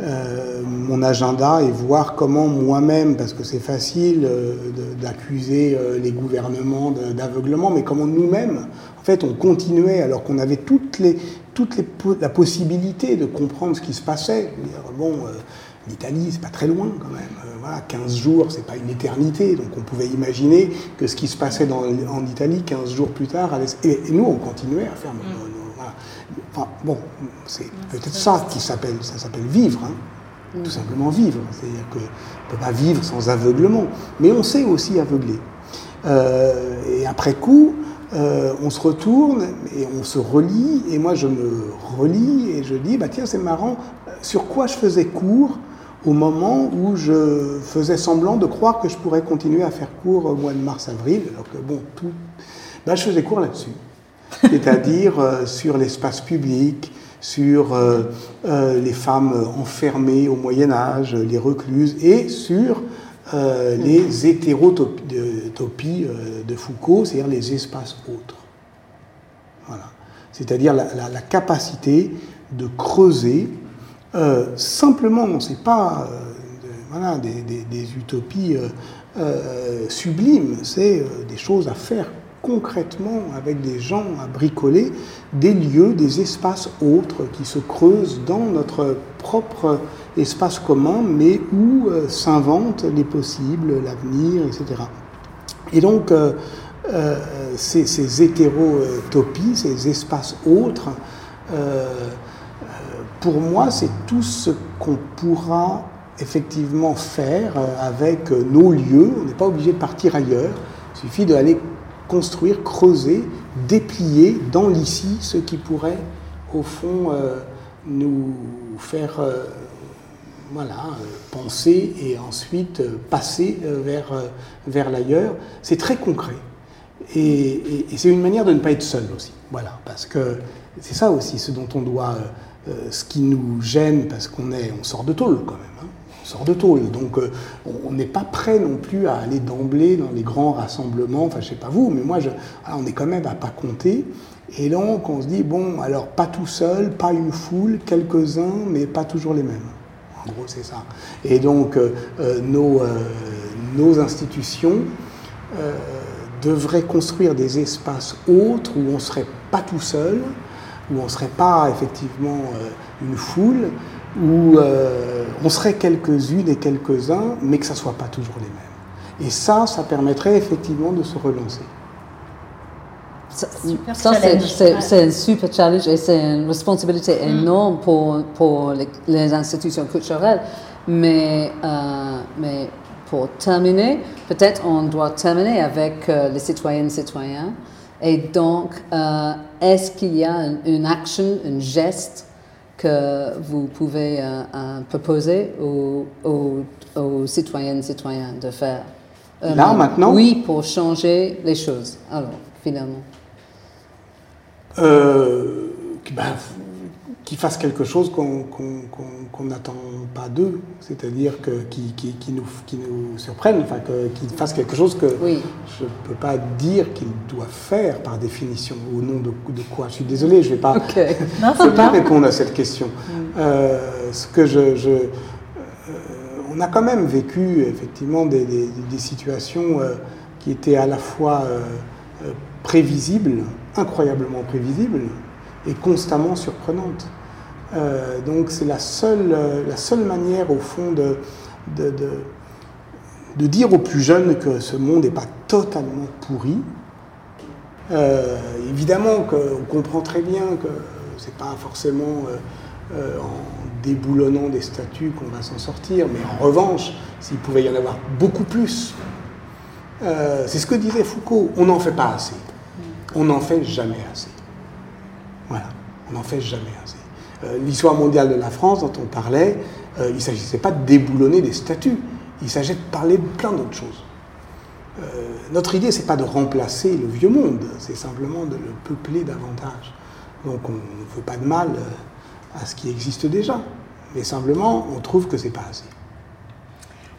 euh, mon agenda et voir comment moi-même, parce que c'est facile euh, d'accuser euh, les gouvernements d'aveuglement, mais comment nous-mêmes, en fait, on continuait alors qu'on avait toutes les, toutes la possibilité de comprendre ce qui se passait. Bon, l'Italie, c'est pas très loin quand même. Voilà, 15 jours, c'est pas une éternité, donc on pouvait imaginer que ce qui se passait dans, en Italie 15 jours plus tard, allait... et, nous, on continuait à faire mm bon, c'est peut-être ça qui s'appelle, ça s'appelle vivre, hein. mm. tout simplement vivre. C'est-à-dire qu'on ne peut pas vivre sans aveuglement, mais on sait aussi aveugler. Euh, et après coup, euh, on se retourne et on se relie, et moi je me relis et je dis, bah tiens, c'est marrant, sur quoi je faisais cours au moment où je faisais semblant de croire que je pourrais continuer à faire cours au mois de mars-avril, alors que bon, tout. Bah, je faisais cours là-dessus c'est-à-dire euh, sur l'espace public, sur euh, euh, les femmes enfermées au Moyen Âge, les recluses, et sur les hétérotopies de Foucault, c'est-à-dire les espaces autres. Voilà. C'est-à-dire la, capacité de creuser simplement, ce n'est pas voilà, des, utopies sublimes, c'est des choses à faire concrètement avec des gens à bricoler des lieux, des espaces autres qui se creusent dans notre propre espace commun, mais où euh, s'inventent les possibles, l'avenir, etc. Et donc, euh, euh, ces, hétérotopies, ces espaces autres, pour moi, c'est tout ce qu'on pourra effectivement faire avec nos lieux. On n'est pas obligé de partir ailleurs. Il suffit d'aller construire, creuser, déplier dans l'ici ce qui pourrait, au fond, euh, nous faire euh, voilà, euh, penser et ensuite passer vers, vers l'ailleurs. C'est très concret. Et, c'est une manière de ne pas être seul aussi. Voilà, parce que c'est ça aussi ce dont on doit, ce qui nous gêne, parce qu'on est, on sort de tôle quand même. Hein sort de tôle. Donc euh, on n'est pas prêt non plus à aller d'emblée dans les grands rassemblements, enfin je sais pas vous, mais moi je, on est quand même à pas compter. Et donc on se dit, bon, alors pas tout seul, pas une foule, quelques-uns, mais pas toujours les mêmes. En gros c'est ça. Et donc euh, euh, nos, nos institutions devraient construire des espaces autres où on ne serait pas tout seul, où on ne serait pas effectivement une foule, où euh, on serait quelques-unes et quelques-uns, mais que ça ne soit pas toujours les mêmes. Et ça, ça permettrait effectivement de se relancer. Ça, c'est un super challenge et c'est une responsabilité mm. énorme pour, pour les, institutions culturelles. Mais, euh, mais pour terminer, peut-être on doit terminer avec euh, les citoyennes et citoyens. Et donc, est-ce qu'il y a une, action, un geste que vous pouvez euh, euh, proposer aux, aux, aux, citoyennes et citoyens de faire? Là, maintenant? Oui, pour changer les choses, alors, finalement. euh, ben, qui fassent quelque chose qu'on n'attend pas d'eux, c'est-à-dire que, qui, qui, nous, qui nous surprennent, enfin, qu'ils fassent quelque chose que je ne peux pas dire qu'ils doivent faire par définition, au nom de, de quoi. Je suis désolé, je ne vais pas, pas répondre à cette question. Mm. Euh, ce que je, je euh, on a quand même vécu effectivement des, des, situations euh, qui étaient à la fois prévisibles, incroyablement prévisibles, et constamment surprenantes. Euh, donc c'est la seule, euh, la seule manière au fond de, de, de, dire aux plus jeunes que ce monde n'est pas totalement pourri. Euh, évidemment qu'on comprend très bien que c'est pas forcément en déboulonnant des statuts qu'on va s'en sortir, mais en revanche, s'il pouvait y en avoir beaucoup plus, c'est ce que disait Foucault, on n'en fait pas assez. On n'en fait jamais assez. Voilà, on n'en fait jamais assez. Euh, l'histoire mondiale de la France dont on parlait, euh, il ne s'agissait pas de déboulonner des statuts, il s'agissait de parler de plein d'autres choses. Euh, notre idée, c'est pas de remplacer le vieux monde, c'est simplement de le peupler davantage. Donc on ne veut pas de mal à ce qui existe déjà, mais simplement on trouve que c'est pas assez.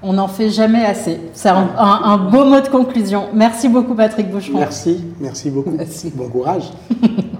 On n'en fait jamais assez. C'est un, beau mot de conclusion. Merci beaucoup Patrick Boucheron. Merci, merci beaucoup. Bon courage.